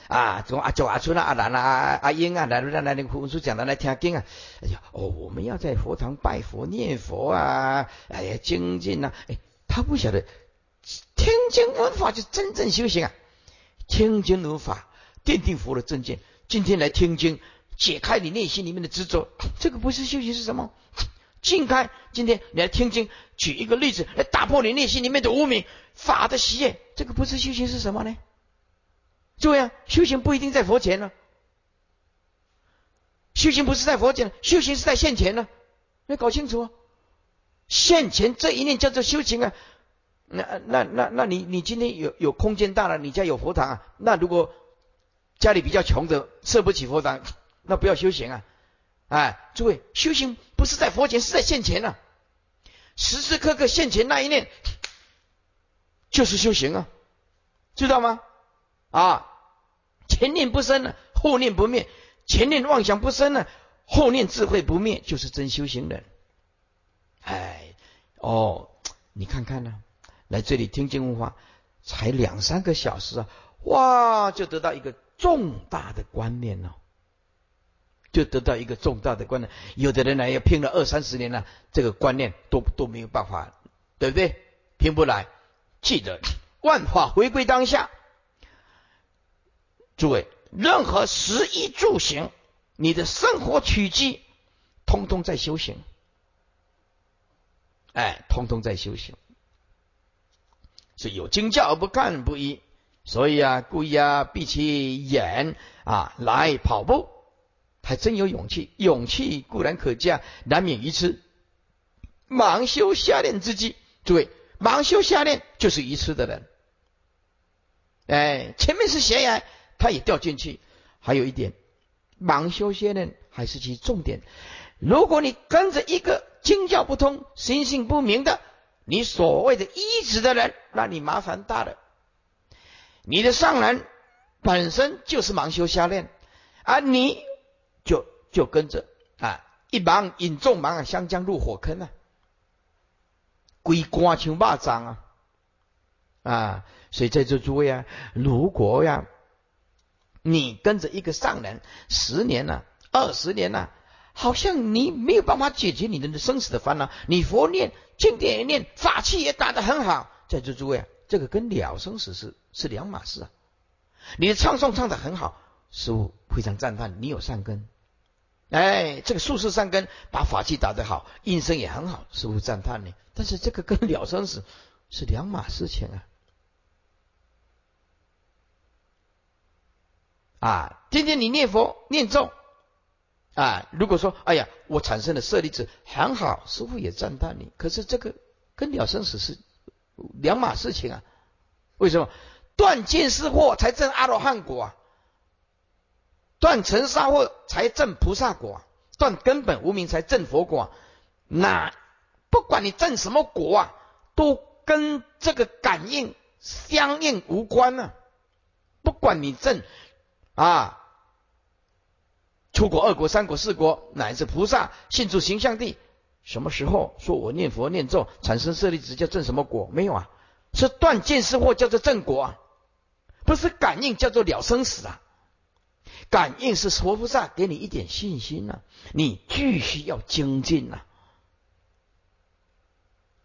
啊，从阿周阿春啊、阿兰啊、阿阿英啊，来来来，那个文书讲的来听经啊。哎呀，哦，我们要在佛堂拜佛念佛啊，哎呀，精进呐。哎，他不晓得听经闻法就真正修行啊。听经闻法奠定佛的正见，今天来听经，解开你内心里面的执着，这个不是修行是什么？静开，今天你来听经，举一个例子来打破你内心里面的无名法的习业，这个不是修行是什么呢？诸位啊，修行不一定在佛前呢，修行不是在佛前，修行是在现前呢，要搞清楚啊，现前这一念叫做修行啊。那那那那你你今天有有空间大了，你家有佛堂啊？那如果家里比较穷的设不起佛堂，那不要修行啊！哎，诸位，修行不是在佛前，是在现前啊！时时刻刻现前那一念就是修行啊，知道吗？啊，前念不生呢，后念不灭；前念妄想不生呢，后念智慧不灭，就是真修行人。哎，哦，你看看呢。来这里听经文化，才两三个小时啊，哇，就得到一个重大的观念了，就得到一个重大的观念。有的人呢，要拼了二三十年了，这个观念都都没有办法，对不对？拼不来。记得万法回归当下，诸位，任何食衣住行，你的生活取居，通通在修行，哎，通通在修行。是有经教而不干不依，所以啊，故意啊闭起眼啊来跑步，还真有勇气。勇气固然可嘉，难免愚痴。盲修瞎练之机，诸位，盲修瞎练就是愚痴的人。哎，前面是悬崖，他也掉进去。还有一点，盲修瞎练还是其重点。如果你跟着一个经教不通、心性不明的。你所谓的医治的人，那你麻烦大了。你的上人本身就是盲修瞎练，而你就就跟着啊，一盲引众盲啊，相将入火坑啊，鬼瓜像蚂蚱啊啊！所以在座诸位啊，如果呀，你跟着一个上人十年了、二十年了。好像你没有办法解决你的生死的烦恼，你佛念经典也念，法器也打得很好，在座诸位啊，这个跟了生死是是两码事啊。你的唱诵唱得很好，师傅非常赞叹你有善根。哎，这个术士善根，把法器打得好，应声也很好，师傅赞叹你。但是这个跟了生死是两码事情啊。啊，今天你念佛念咒。啊，如果说，哎呀，我产生了舍利子，很好，师傅也赞叹你。可是这个跟了生死是两码事情啊。为什么？断见思惑才证阿罗汉果，断尘沙惑才证菩萨果，断根本无名才证佛果。那不管你证什么果啊，都跟这个感应相应无关呢。不管你证啊。出国二国三国四国乃至菩萨信住形象地，什么时候说我念佛念咒产生舍利子叫正什么果？没有啊，是断见思惑叫做正果啊，不是感应叫做了生死啊。感应是佛菩萨给你一点信心呐，你继续要精进呐，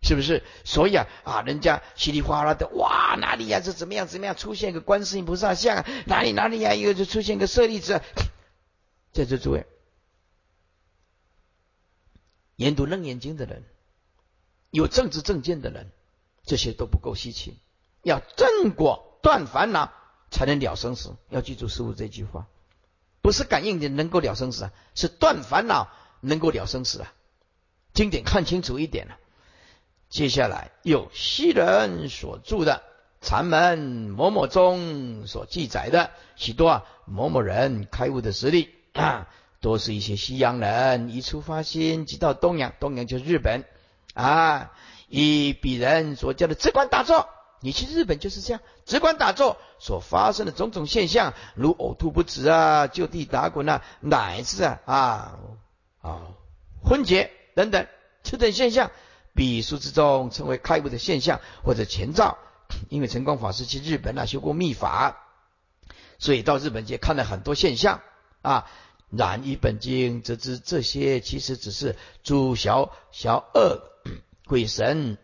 是不是？所以啊啊，人家稀里哗啦的哇，哪里呀？这怎么样怎么样？出现一个观世音菩萨像啊，哪里哪里呀？又就出现个舍利子。在座诸位，研读楞严经的人，有政治正见的人，这些都不够稀奇。要正果断烦恼，才能了生死。要记住师傅这句话，不是感应的能够了生死啊，是断烦恼能够了生死啊。经典看清楚一点了。接下来有西人所著的《禅门某某中》所记载的许多啊某某人开悟的实例。啊，都是一些西洋人一出发心，即到东洋，东洋就是日本啊。以彼人所教的直观打坐，你去日本就是这样，直观打坐所发生的种种现象，如呕吐不止啊，就地打滚啊，乃至啊啊啊昏厥等等，这等现象，彼书之中称为开悟的现象或者前兆。因为成光法师去日本啊修过密法，所以到日本去看了很多现象。啊，然以本经则知这些其实只是诸小小恶 鬼神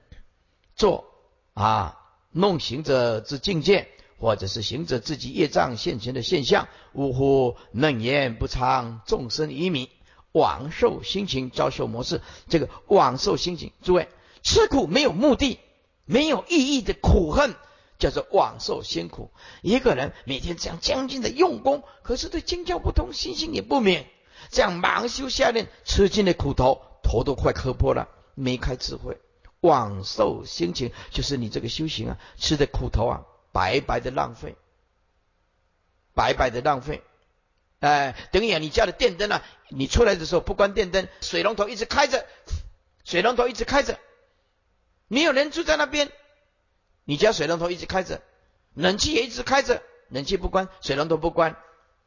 作啊弄行者之境界，或者是行者自己业障现前的现象。呜呼，能言不昌，众生愚迷，往受心情，遭受模式。这个往受心情，诸位吃苦没有目的、没有意义的苦恨，叫做往受辛苦。一个人每天这样将近的用功，可是对经教不通，心性也不明，这样盲修下练，吃尽了苦头，头都快磕破了，没开智慧。往受心情，就是你这个修行啊，吃的苦头啊，白白的浪费，白白的浪费。哎，等于啊，你家的电灯啊，你出来的时候不关电灯，水龙头一直开着，水龙头一直开着，没有人住在那边，你家水龙头一直开着，冷气也一直开着，冷气不关，水龙头不关，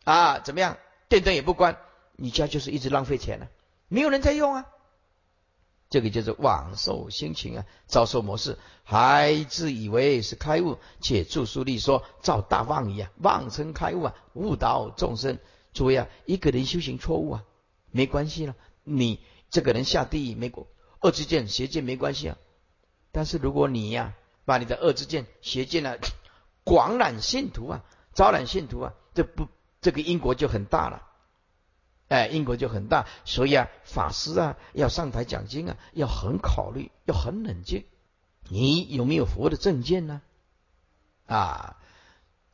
啊，怎么样？电灯也不关，你家就是一直浪费钱了，没有人在用啊。这个就是妄受心情啊，遭受模式，还自以为是开悟，且著书立说，造大妄疑啊，妄称开悟啊，误导众生。诸位啊，一个人修行错误啊，没关系了，你这个人下地狱没过恶之见邪见没关系啊。但是如果你呀，把你的恶之见邪见呢，广揽信徒啊，招揽信徒啊，这不这个因果就很大了。哎，因果就很大，所以啊，法师啊要上台讲经啊，要很考虑，要很冷静。你有没有佛的正见呢？啊，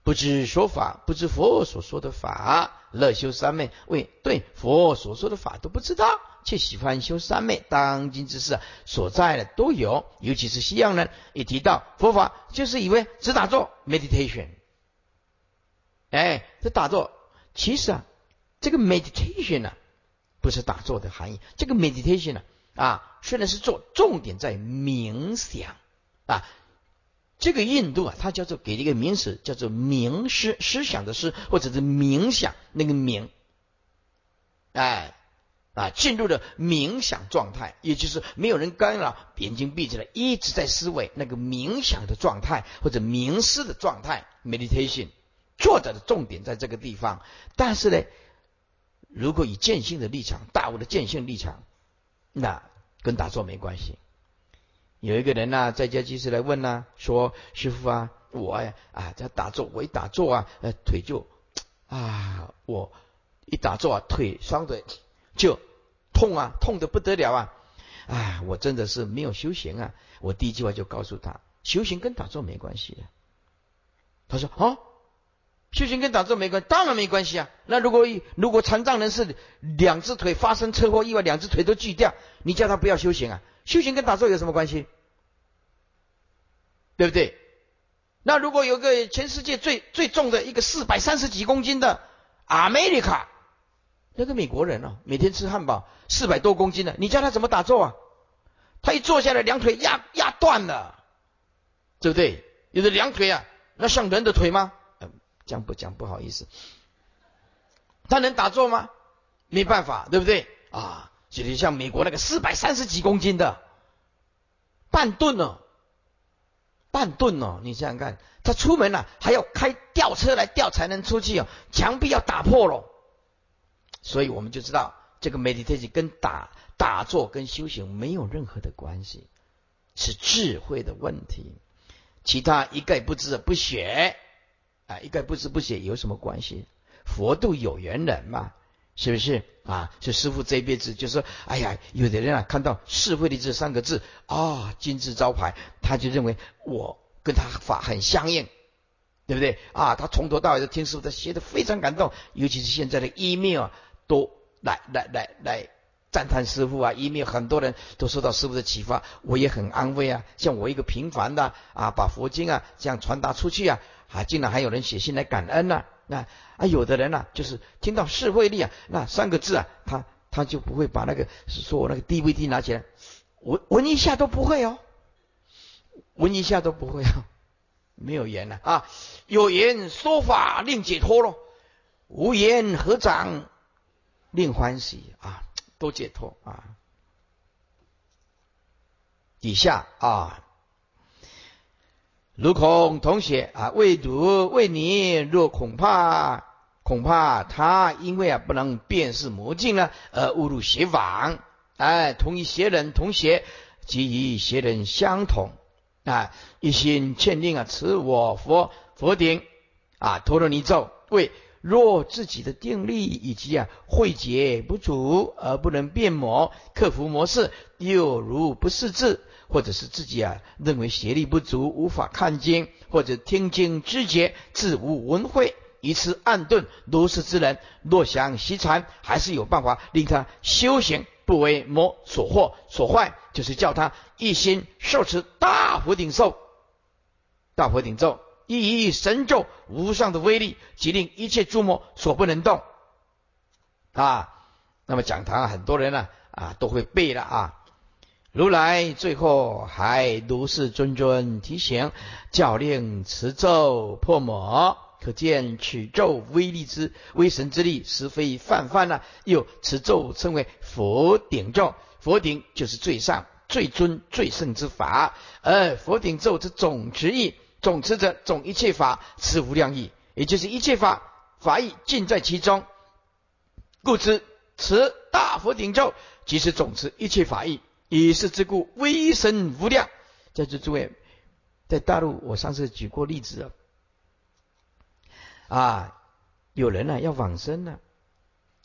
不知说法，不知佛所说的法，乐修三昧，为对佛所说的法都不知道，却喜欢修三昧。当今之事所在的都有，尤其是西洋人，一提到佛法，就是以为只打坐 meditation。哎，这打坐其实啊。这个 meditation 呢，不是打坐的含义。这个 meditation 呢，啊，虽然是做，重点在冥想啊。这个印度啊，它叫做给一个名词，叫做冥思，思想的思，或者是冥想那个冥，哎，啊，进入了冥想状态，也就是没有人干扰，眼睛闭起来，一直在思维那个冥想的状态，或者冥思的状态 meditation。作者的重点在这个地方，但是呢。如果以见性的立场，大悟的见性立场，那跟打坐没关系。有一个人呢，在家居士来问呢，说：“师傅啊，我呀啊在打坐，我一打坐啊，呃腿就 啊，我一打坐啊，腿双腿 就痛啊，痛的不得了啊！啊，我真的是没有修行啊！我第一句话就告诉他，修行跟打坐没关系的。他说：啊。修行跟打坐没关，当然没关系啊。那如果如果残障人士两只腿发生车祸意外，两只腿都锯掉，你叫他不要修行啊？修行跟打坐有什么关系？对不对？那如果有个全世界最最重的一个四百三十几公斤的 America，那个美国人啊，每天吃汉堡四百多公斤的，你叫他怎么打坐啊？他一坐下来，两腿压压断了，对不对？有的两腿啊，那像人的腿吗？讲不讲不好意思，他能打坐吗？没办法，对不对啊？就像美国那个四百三十几公斤的。半吨哦，半吨哦，你想想看，他出门了还要开吊车来吊才能出去哦，墙壁要打破了，所以我们就知道这个 meditation 跟打打坐跟修行没有任何的关系，是智慧的问题，其他一概不知不学。啊，一概不知不学有什么关系？佛度有缘人嘛，是不是啊？所以师傅这一辈子就说：哎呀，有的人啊，看到“智慧”的这三个字啊，金字招牌，他就认为我跟他法很相应，对不对啊？他从头到尾都听师傅的，写的非常感动，尤其是现在的 email 都来来来来赞叹师傅啊，email 很多人都受到师傅的启发，我也很安慰啊。像我一个平凡的啊，把佛经啊这样传达出去啊。啊，竟然还有人写信来感恩呢！那啊，有的人呢，就是听到“释慧力”啊，那三个字啊，他他就不会把那个说我那个 DVD 拿起来闻闻一下都不会哦，闻一下都不会哦，没有言了啊，有言说法令解脱咯，无言合掌令欢喜啊，都解脱啊。底下啊。如恐同学啊，未读未你若恐怕恐怕他因为啊不能辨识魔镜呢，而误入邪网。哎，同一邪人同学，即与邪人相同啊，一心劝令啊，持我佛佛顶啊，陀罗尼咒为若自己的定力以及啊慧解不足而不能变魔克服模式，又如不识字，或者是自己啊认为邪力不足，无法看经或者听经知觉，自无文慧，以此暗顿如是之人，若想习禅，还是有办法令他修行不为魔所惑所坏，就是叫他一心受持大佛顶咒，大佛顶咒。一一神咒无上的威力，即令一切诸魔所不能动啊！那么讲堂很多人呢啊都会背了啊。如来最后还如是谆谆提醒，教令持咒破魔，可见此咒威力之威神之力，实非泛泛呐。又持咒称为佛顶咒，佛顶就是最上、最尊、最圣之法，而佛顶咒之总持意。总持者总一切法，持无量意，也就是一切法法义尽在其中。故知持大佛顶咒，即是总持一切法义。以是之故，威神无量。在这诸位，在大陆，我上次举过例子啊，啊，有人呢要往生呢，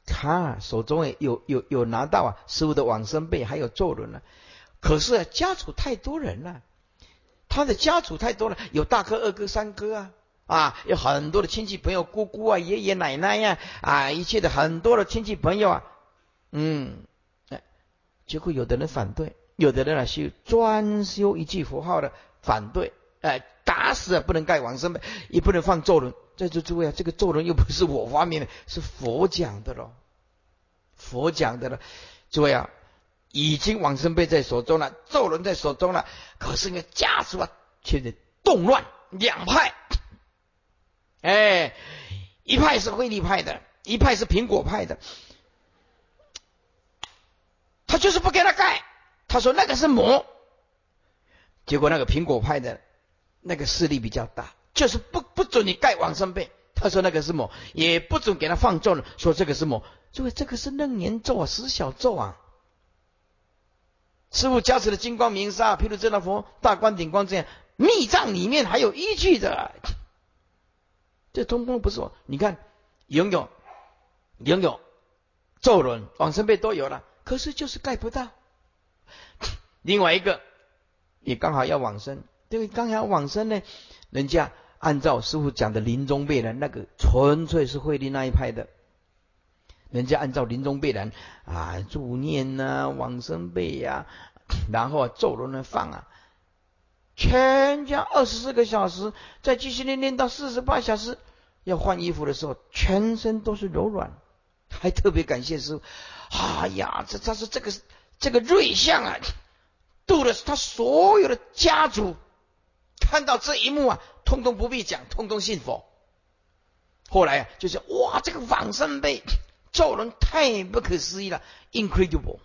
他手中有有有拿到啊师傅的往生被，还有咒轮呢，可是家属太多人了。他的家族太多了，有大哥、二哥、三哥啊，啊，有很多的亲戚朋友、姑姑啊、爷爷奶奶呀，啊，一切的很多的亲戚朋友啊，嗯，结果有的人反对，有的人啊是专修一句佛号的反对，哎，打死不能盖往生被，也不能放咒轮。在座诸位啊，这个咒轮又不是我发明的，是佛讲的喽，佛讲的了，诸位啊。已经往生被在手中了，咒轮在手中了，可是那家属啊，却在动乱，两派，哎，一派是慧利派的，一派是苹果派的，他就是不给他盖，他说那个是魔，结果那个苹果派的那个势力比较大，就是不不准你盖往生被，他说那个是魔，也不准给他放咒了，说这个是魔，诸位这个是楞严咒啊，十小咒啊。师傅加持的金光明沙，譬如这道佛大观顶光这样，密藏里面还有依据的。这通通不是我，你看，拥有拥有咒轮、往生被都有了，可是就是盖不到。另外一个，你刚好要往生，因为刚好往生呢，人家按照师傅讲的临终背人，那个纯粹是慧力那一派的。人家按照临终背人啊助念呐往生背呀，然后啊咒轮呢放啊，全家二十四个小时，再继续练练到四十八小时，要换衣服的时候，全身都是柔软，还特别感谢师傅。哎呀，这他是这个这个瑞相啊，度了他所有的家族，看到这一幕啊，通通不必讲，通通信佛。后来啊，就是哇，这个往生被。咒人太不可思议了，incredible，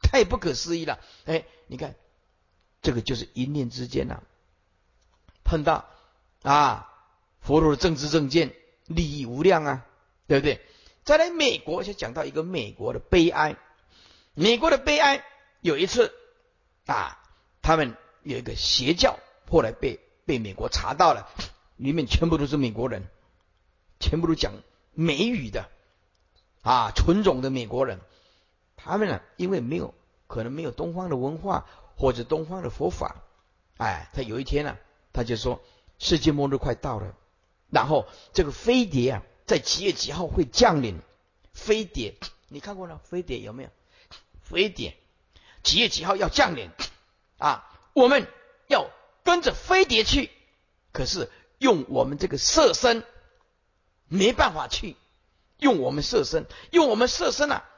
太不可思议了。哎，你看，这个就是一念之间呐，碰到啊，佛陀的政治正见，利益无量啊，对不对？再来美国，就讲到一个美国的悲哀。美国的悲哀，有一次啊，他们有一个邪教，后来被被美国查到了，里面全部都是美国人，全部都讲美语的。啊，纯种的美国人，他们呢，因为没有可能没有东方的文化或者东方的佛法，哎，他有一天呢，他就说世界末日快到了，然后这个飞碟啊，在几月几号会降临？飞碟，你看过了？飞碟有没有？飞碟几月几号要降临？啊，我们要跟着飞碟去，可是用我们这个色身没办法去。用我们色身，用我们色身啊，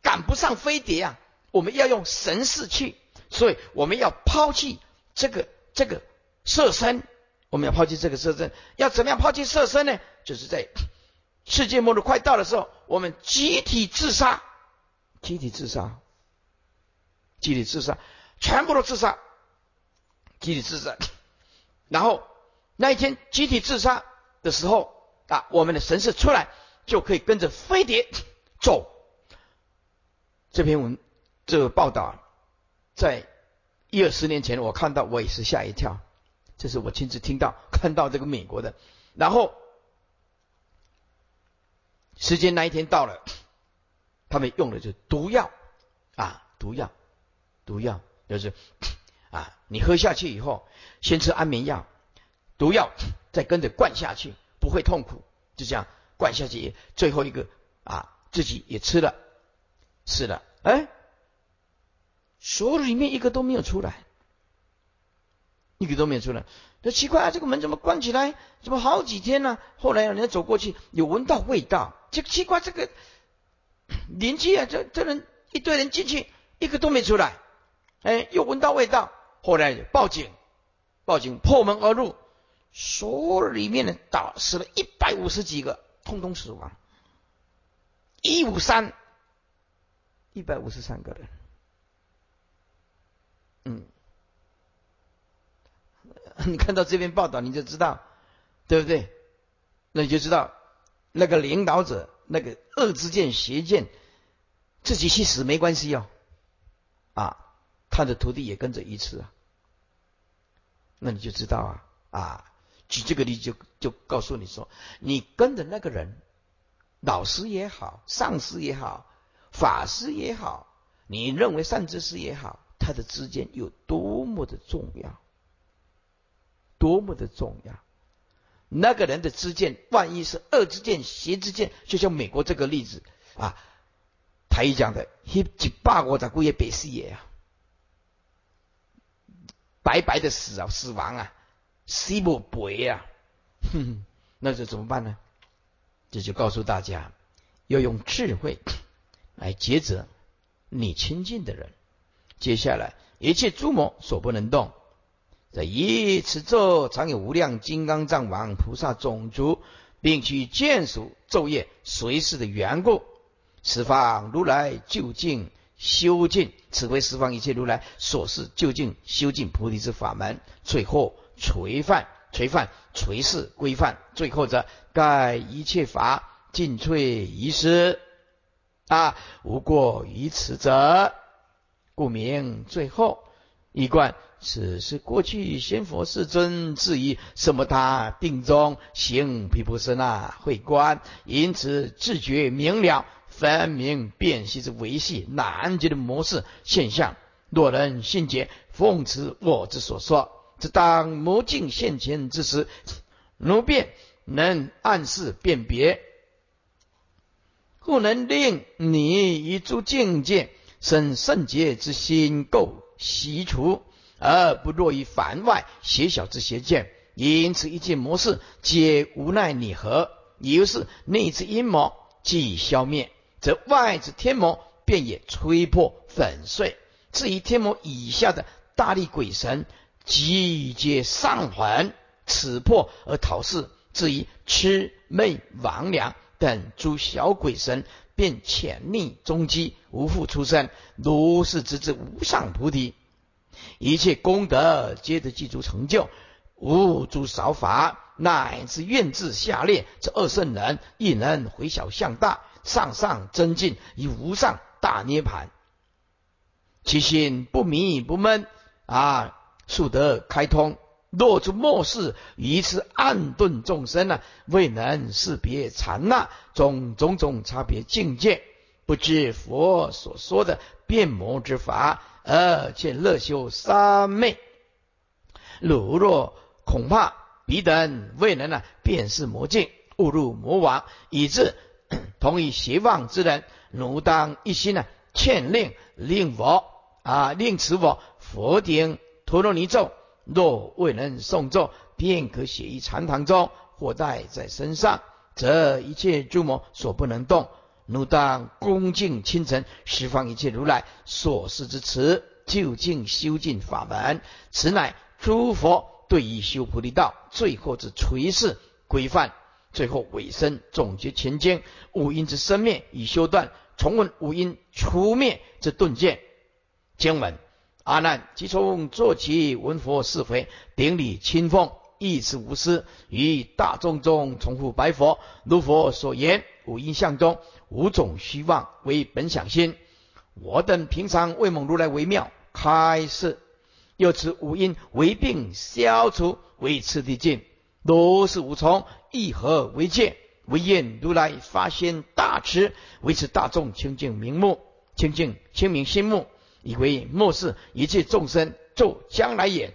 赶不上飞碟啊！我们要用神识去，所以我们要抛弃这个这个色身，我们要抛弃这个色身。要怎么样抛弃色身呢？就是在世界末日快到的时候，我们集体自杀，集体自杀，集体自杀，全部都自杀，集体自杀。然后那一天集体自杀的时候啊，我们的神识出来。就可以跟着飞碟走。这篇文这个报道，在一二十年前我看到，我也是吓一跳。这是我亲自听到看到这个美国的。然后时间那一天到了，他们用的就是毒药。啊，毒药，毒药就是啊，你喝下去以后，先吃安眠药，毒药再跟着灌下去，不会痛苦，就这样灌下去，最后一个啊，自己也吃了，吃了，哎。所里面一个都没有出来，一个都没有出来。这奇怪啊，这个门怎么关起来？怎么好几天呢？后来有人走过去，有闻到味道。这奇怪，这个邻居啊，这这人一堆人进去，一个都没出来。哎，又闻到味道。后来报警，报警破门而入，所里面的打死了一百五十几个，通通死亡。一五三，一百五十三个人。嗯，你看到这篇报道，你就知道，对不对？那你就知道，那个领导者，那个恶之见、邪见，自己去死没关系哦，啊，他的徒弟也跟着一次啊，那你就知道啊啊，举这个例子就就告诉你说，你跟着那个人，老师也好，上司也好，法师也好，你认为善知识也好。他的之间有多么的重要，多么的重要！那个人的知见，万一是恶之见、邪之见，就像美国这个例子啊，他一讲的，一百我在古也北视野啊，白白的死啊，死亡啊，死不白啊，哼，那这怎么办呢？这就告诉大家，要用智慧来抉择你亲近的人。接下来，一切诸魔所不能动。在一此咒，常有无量金刚藏王菩萨种族，并去眷属昼夜随侍的缘故，十方如来究竟修尽，此为十方一切如来所示究竟修尽菩提之法门。最后垂范垂范垂示规范，最后则盖一切法尽瘁遗失啊，无过于此者。故名最后一贯，此是过去仙佛世尊至于什么他定中行毗婆舍那会观，因此自觉明了，分明辨析之维系难解的模式现象。若人信解，奉持我之所说，只当魔镜现前之时，如便能暗示辨别，故能令你一诸境界。生圣洁之心垢习除，而不落于凡外邪小之邪见。因此一切模式皆无奈拟合。于是内之阴谋既消灭，则外之天魔便也吹破粉碎。至于天魔以下的大力鬼神，即皆上魂此破而逃世。至于魑魅魍魉等诸小鬼神。便潜匿终极，无复出生。如是直至无上菩提，一切功德皆得记住成就，无诸少法，乃至愿至下列这二圣人，亦能回小向大，上上增进，以无上大涅盘。其心不迷不闷啊，速得开通。若诸末世于此暗顿众生呢，未能识别禅那种种种差别境界，不知佛所说的变魔之法，而且乐修三昧。如若恐怕彼等未能呢辨识魔境，误入魔网，以致 同以邪妄之人，奴当一心呢劝令令我啊令此我佛顶陀罗尼咒。若未能诵咒，便可写于禅堂中，或带在身上，则一切诸魔所不能动。汝当恭敬清晨，十方一切如来所示之词，究竟修净法门。此乃诸佛对于修菩提道最后之垂示规范。最后尾声总结前经五因之生灭已修断，重温五因除灭之顿见经文。阿难，即从坐起，闻佛是非，顶礼清风，一词无私，于大众中重复白佛。如佛所言，五阴相中五种虚妄为本想心。我等平常为蒙如来为妙开示，又此五因为病消除，为次第尽，如是无从，一何为戒？唯愿如来发心大慈，维持大众清净明目，清净清明心目，以为末世一切众生，就将来也。